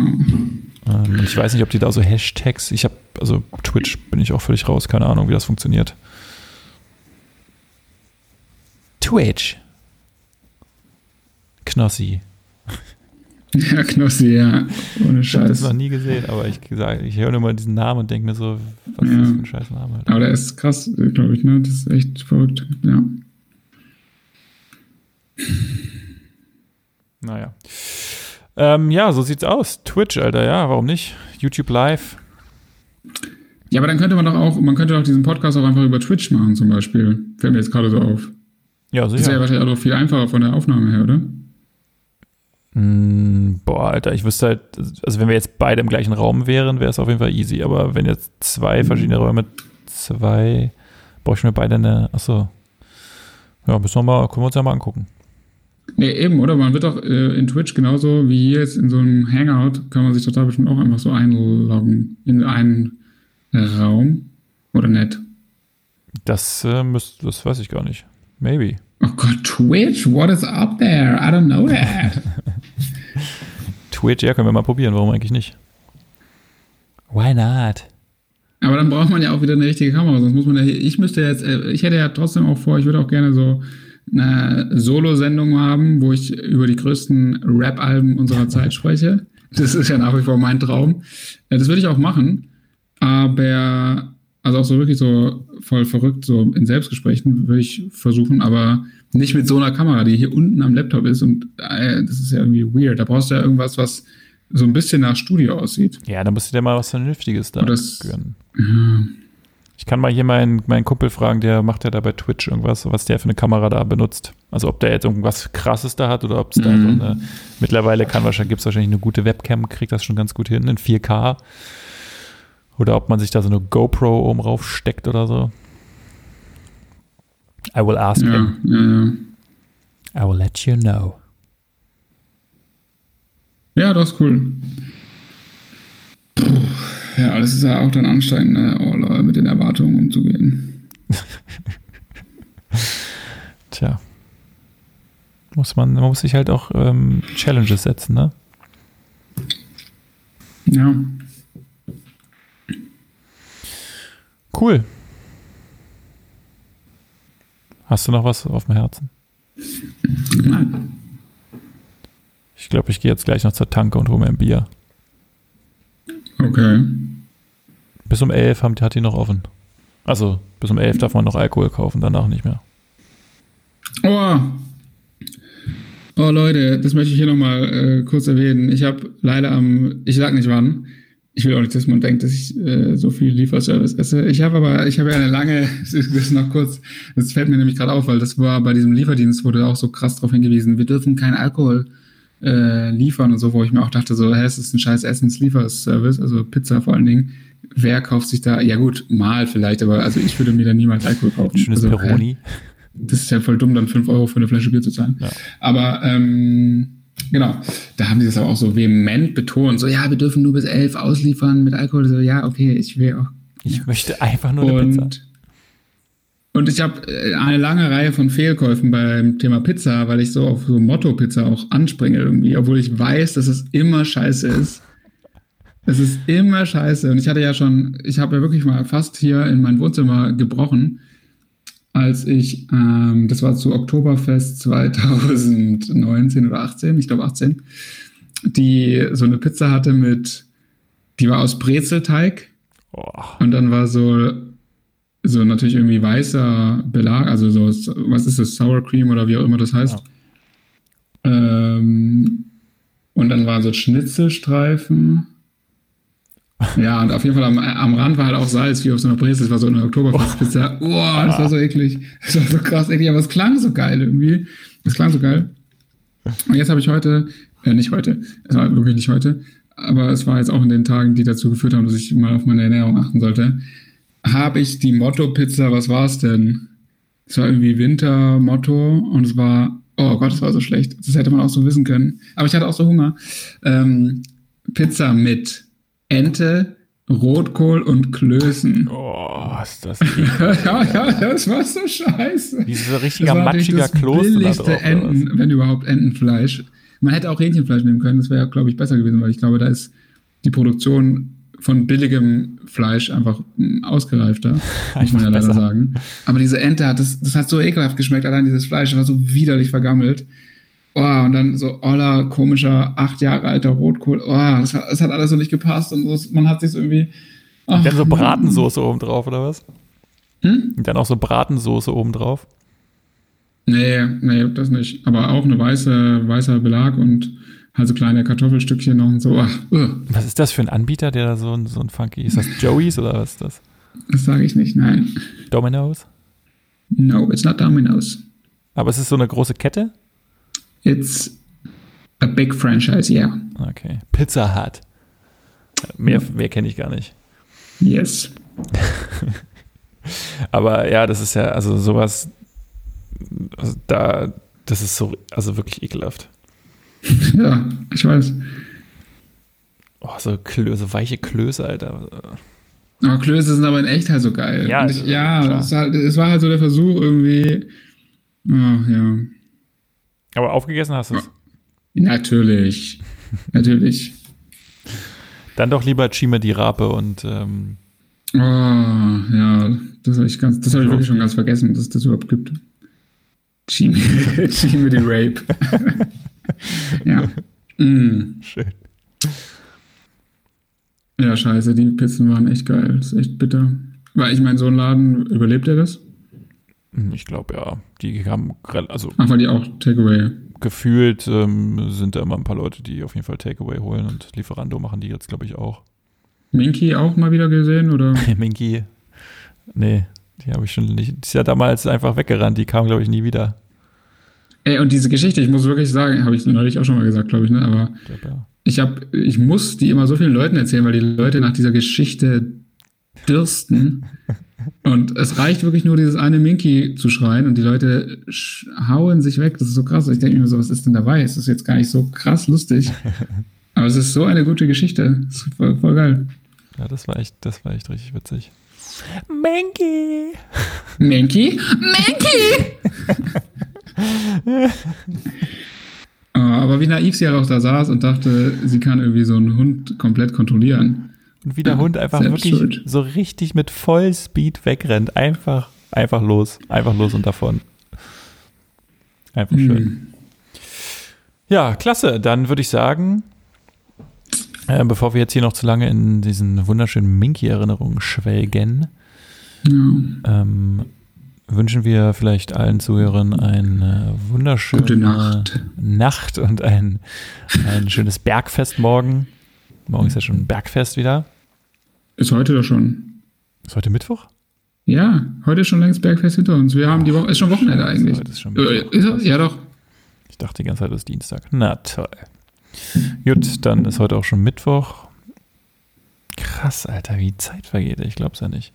Ähm, ich weiß nicht, ob die da so Hashtags, ich habe, also Twitch bin ich auch völlig raus, keine Ahnung, wie das funktioniert. Twitch. Knossi.
Ja, Knossi, ja. Ohne Scheiß. Ich habe
das noch nie gesehen, aber ich, ich höre immer diesen Namen und denke mir so, was ja. ist das für ein scheiß Name? Halt.
Aber der ist krass, glaube ich, ne? Das ist echt verrückt, ja.
Naja. Ähm, ja, so sieht's aus. Twitch, Alter, ja, warum nicht? YouTube Live.
Ja, aber dann könnte man doch auch, man könnte doch diesen Podcast auch einfach über Twitch machen, zum Beispiel. Fällt mir jetzt gerade so auf.
Ja, sicher.
Das ist ja wahrscheinlich auch viel einfacher von der Aufnahme her, oder?
Mm, boah, Alter, ich wüsste halt, also wenn wir jetzt beide im gleichen Raum wären, wäre es auf jeden Fall easy. Aber wenn jetzt zwei verschiedene Räume, zwei, brauche ich mir beide eine, achso. Ja, müssen wir mal, können wir uns ja mal angucken.
Nee, eben, oder? Man wird auch äh, in Twitch genauso wie hier jetzt in so einem Hangout, kann man sich total bestimmt auch einfach so einloggen in einen Raum. Oder nicht?
Das, äh, müsst, das weiß ich gar nicht. Maybe.
Oh Gott, Twitch, what is up there? I don't know that.
Twitch, ja, können wir mal probieren. Warum eigentlich nicht? Why not?
Aber dann braucht man ja auch wieder eine richtige Kamera, sonst muss man ja, ich müsste jetzt, äh, ich hätte ja trotzdem auch vor, ich würde auch gerne so eine Solo-Sendung haben, wo ich über die größten Rap-Alben unserer Zeit spreche. Das ist ja nach wie vor mein Traum. Das würde ich auch machen, aber also auch so wirklich so voll verrückt, so in Selbstgesprächen würde ich versuchen, aber nicht mit so einer Kamera, die hier unten am Laptop ist und äh, das ist ja irgendwie weird. Da brauchst du ja irgendwas, was so ein bisschen nach Studio aussieht.
Ja, da musst du dir mal was Vernünftiges da
das,
gönnen. Ja. Ich kann mal hier meinen, meinen Kumpel fragen, der macht ja da bei Twitch irgendwas, was der für eine Kamera da benutzt. Also ob der jetzt irgendwas krasses da hat oder ob es mhm. da so eine, mittlerweile kann wahrscheinlich, gibt es wahrscheinlich eine gute Webcam, kriegt das schon ganz gut hin, in 4K. Oder ob man sich da so eine GoPro oben rauf steckt oder so. I will ask
ja,
him.
Ja,
ja. I will let you know.
Ja, das ist cool. Puh. Ja, das ist ja auch dann anstrengend, ne? mit den Erwartungen umzugehen.
Tja. Muss man, man muss sich halt auch ähm, Challenges setzen, ne?
Ja.
Cool. Hast du noch was auf dem Herzen?
Nein.
Ich glaube, ich gehe jetzt gleich noch zur Tanke und hole mir ein Bier.
Okay.
Bis um 11 haben, hat die noch offen. Also bis um 11 darf man noch Alkohol kaufen, danach nicht mehr.
Oh. Oh Leute, das möchte ich hier nochmal äh, kurz erwähnen. Ich habe leider am, ich sag nicht wann, ich will auch nicht, dass man denkt, dass ich äh, so viel Lieferservice esse. Ich habe aber, ich habe ja eine lange, das noch kurz, das fällt mir nämlich gerade auf, weil das war bei diesem Lieferdienst, wurde auch so krass darauf hingewiesen, wir dürfen keinen Alkohol äh, liefern und so, wo ich mir auch dachte, so, hä, es ist ein scheiß Essenslieferservice, also Pizza vor allen Dingen. Wer kauft sich da, ja gut, mal vielleicht, aber also ich würde mir da niemals Alkohol kaufen.
Schönes
also,
Peroni.
das ist ja voll dumm, dann 5 Euro für eine Flasche Bier zu zahlen. Ja. Aber ähm, genau, da haben die das aber auch so vehement betont, so ja, wir dürfen nur bis 11 ausliefern mit Alkohol. So, ja, okay, ich will auch.
Ich möchte einfach nur eine und, Pizza.
Und ich habe äh, eine lange Reihe von Fehlkäufen beim Thema Pizza, weil ich so auf so Motto-Pizza auch anspringe irgendwie, obwohl ich weiß, dass es immer scheiße ist. Es ist immer scheiße. Und ich hatte ja schon, ich habe ja wirklich mal fast hier in mein Wohnzimmer gebrochen, als ich, ähm, das war zu Oktoberfest 2019 oder 18, ich glaube 18, die so eine Pizza hatte mit, die war aus Brezelteig. Oh. Und dann war so so natürlich irgendwie weißer Belag, also so, was ist das, Sour Cream oder wie auch immer das heißt. Ja. Ähm, und dann waren so Schnitzelstreifen. Ja, und auf jeden Fall am, am Rand war halt auch Salz, wie auf so einer Brezel. Das war so eine Oktoberfestpizza. Oh, oh, das war so eklig. Das war so krass eklig, aber es klang so geil irgendwie. Es klang so geil. Und jetzt habe ich heute, äh, nicht heute, es war wirklich nicht heute, aber es war jetzt auch in den Tagen, die dazu geführt haben, dass ich mal auf meine Ernährung achten sollte habe ich die Motto-Pizza, was war es denn? Es war irgendwie Winter-Motto und es war, oh Gott, es war so schlecht. Das hätte man auch so wissen können. Aber ich hatte auch so Hunger. Ähm, Pizza mit Ente, Rotkohl und Klößen.
Oh, ist das
Ja, ja, das war so scheiße.
Dieser richtiger matschiger Kloß.
billigste Enten, wenn überhaupt Entenfleisch. Man hätte auch Hähnchenfleisch nehmen können, das wäre, glaube ich, besser gewesen, weil ich glaube, da ist die Produktion von billigem Fleisch einfach ausgereifter, muss man ja leider besser. sagen. Aber diese Ente hat, das, das hat so ekelhaft geschmeckt, allein dieses Fleisch war so widerlich vergammelt. Oh, und dann so oller, komischer, acht Jahre alter Rotkohl. Oh, das hat, das hat alles so nicht gepasst und so, man hat sich so irgendwie.
Oh, dann so Bratensoße oben drauf, oder was? Hm? Und dann auch so Bratensoße oben drauf?
Nee, nee, das nicht. Aber auch eine weiße, weißer Belag und also kleine Kartoffelstückchen noch und so. Ach,
uh. Was ist das für ein Anbieter, der da so, ein, so ein funky ist? Das Joey's oder was ist das?
Das sage ich nicht, nein.
Domino's?
No, it's not Domino's.
Aber es ist so eine große Kette?
It's A big franchise, yeah.
Okay. Pizza Hut. Mehr, mehr kenne ich gar nicht.
Yes.
Aber ja, das ist ja, also sowas, also da, das ist so, also wirklich ekelhaft.
Ja, ich weiß.
Oh, so, Klö, so weiche Klöße, Alter.
Aber Klöße sind aber in echt halt so geil.
Ja,
ich, ja es, halt, es, war halt so der Versuch irgendwie. Oh, ja.
Aber aufgegessen hast du es?
Natürlich. Natürlich.
Dann doch lieber Chime die Rape und. Ähm,
oh, ja, das habe ich, ganz, das hab ich wirklich schon ganz vergessen, dass es das überhaupt gibt. Chime, Chime die Rape. ja. Mm.
Schön.
Ja, scheiße, die Pizzen waren echt geil. Das ist echt bitter. Weil ich meine, so ein Laden, überlebt er das?
Hm, ich glaube ja. Die haben, also.
Ach, weil die auch Takeaway.
Gefühlt ähm, sind da immer ein paar Leute, die auf jeden Fall Takeaway holen und Lieferando machen die jetzt, glaube ich, auch.
Minky auch mal wieder gesehen, oder?
Minky. Nee, die habe ich schon nicht. Die ist ja damals einfach weggerannt, die kam, glaube ich, nie wieder.
Ey, und diese Geschichte, ich muss wirklich sagen, habe ich neulich auch schon mal gesagt, glaube ich, ne? Aber ich habe, ich muss die immer so vielen Leuten erzählen, weil die Leute nach dieser Geschichte dürsten. Und es reicht wirklich nur, dieses eine Minky zu schreien und die Leute hauen sich weg. Das ist so krass. Ich denke mir so, was ist denn dabei? Es ist jetzt gar nicht so krass lustig. Aber es ist so eine gute Geschichte. Das ist voll, voll geil.
Ja, das war echt, das war echt richtig witzig. Minky!
Minky? Minky! Aber wie naiv sie halt auch da saß und dachte, sie kann irgendwie so einen Hund komplett kontrollieren.
Und wie der ja, Hund einfach wirklich schuld. so richtig mit Vollspeed wegrennt. Einfach, einfach los. Einfach los und davon. Einfach mhm. schön. Ja, klasse. Dann würde ich sagen, äh, bevor wir jetzt hier noch zu lange in diesen wunderschönen Minky-Erinnerungen schwelgen, ja. ähm, wünschen wir vielleicht allen Zuhörern eine wunderschöne
Nacht.
Nacht. und ein, ein schönes Bergfest morgen. Morgen ist ja schon Bergfest wieder.
Ist heute doch schon.
Ist heute Mittwoch?
Ja, heute ist schon längst Bergfest hinter uns. Wir haben die Woche, ist schon Wochenende eigentlich. Heute ist schon äh, ist ja, doch.
Ich dachte die ganze Zeit, es ist Dienstag. Na toll. Gut, dann ist heute auch schon Mittwoch. Krass, Alter, wie Zeit vergeht. Ich glaub's ja nicht.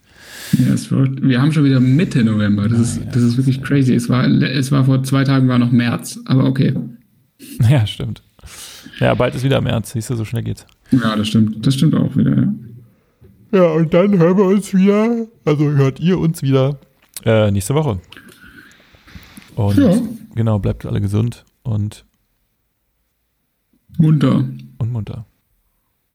Ja, es wird, wir haben schon wieder Mitte November. Das, ah, ist, ja, das ist wirklich crazy. Es war, es war vor zwei Tagen war noch März, aber okay.
Ja, stimmt. Ja, bald ist wieder März. Siehst du, so schnell geht's.
Ja, das stimmt. Das stimmt auch wieder, ja.
Ja, und dann hören wir uns wieder, also hört ihr uns wieder äh, nächste Woche. Und ja. genau, bleibt alle gesund und
munter.
Und munter.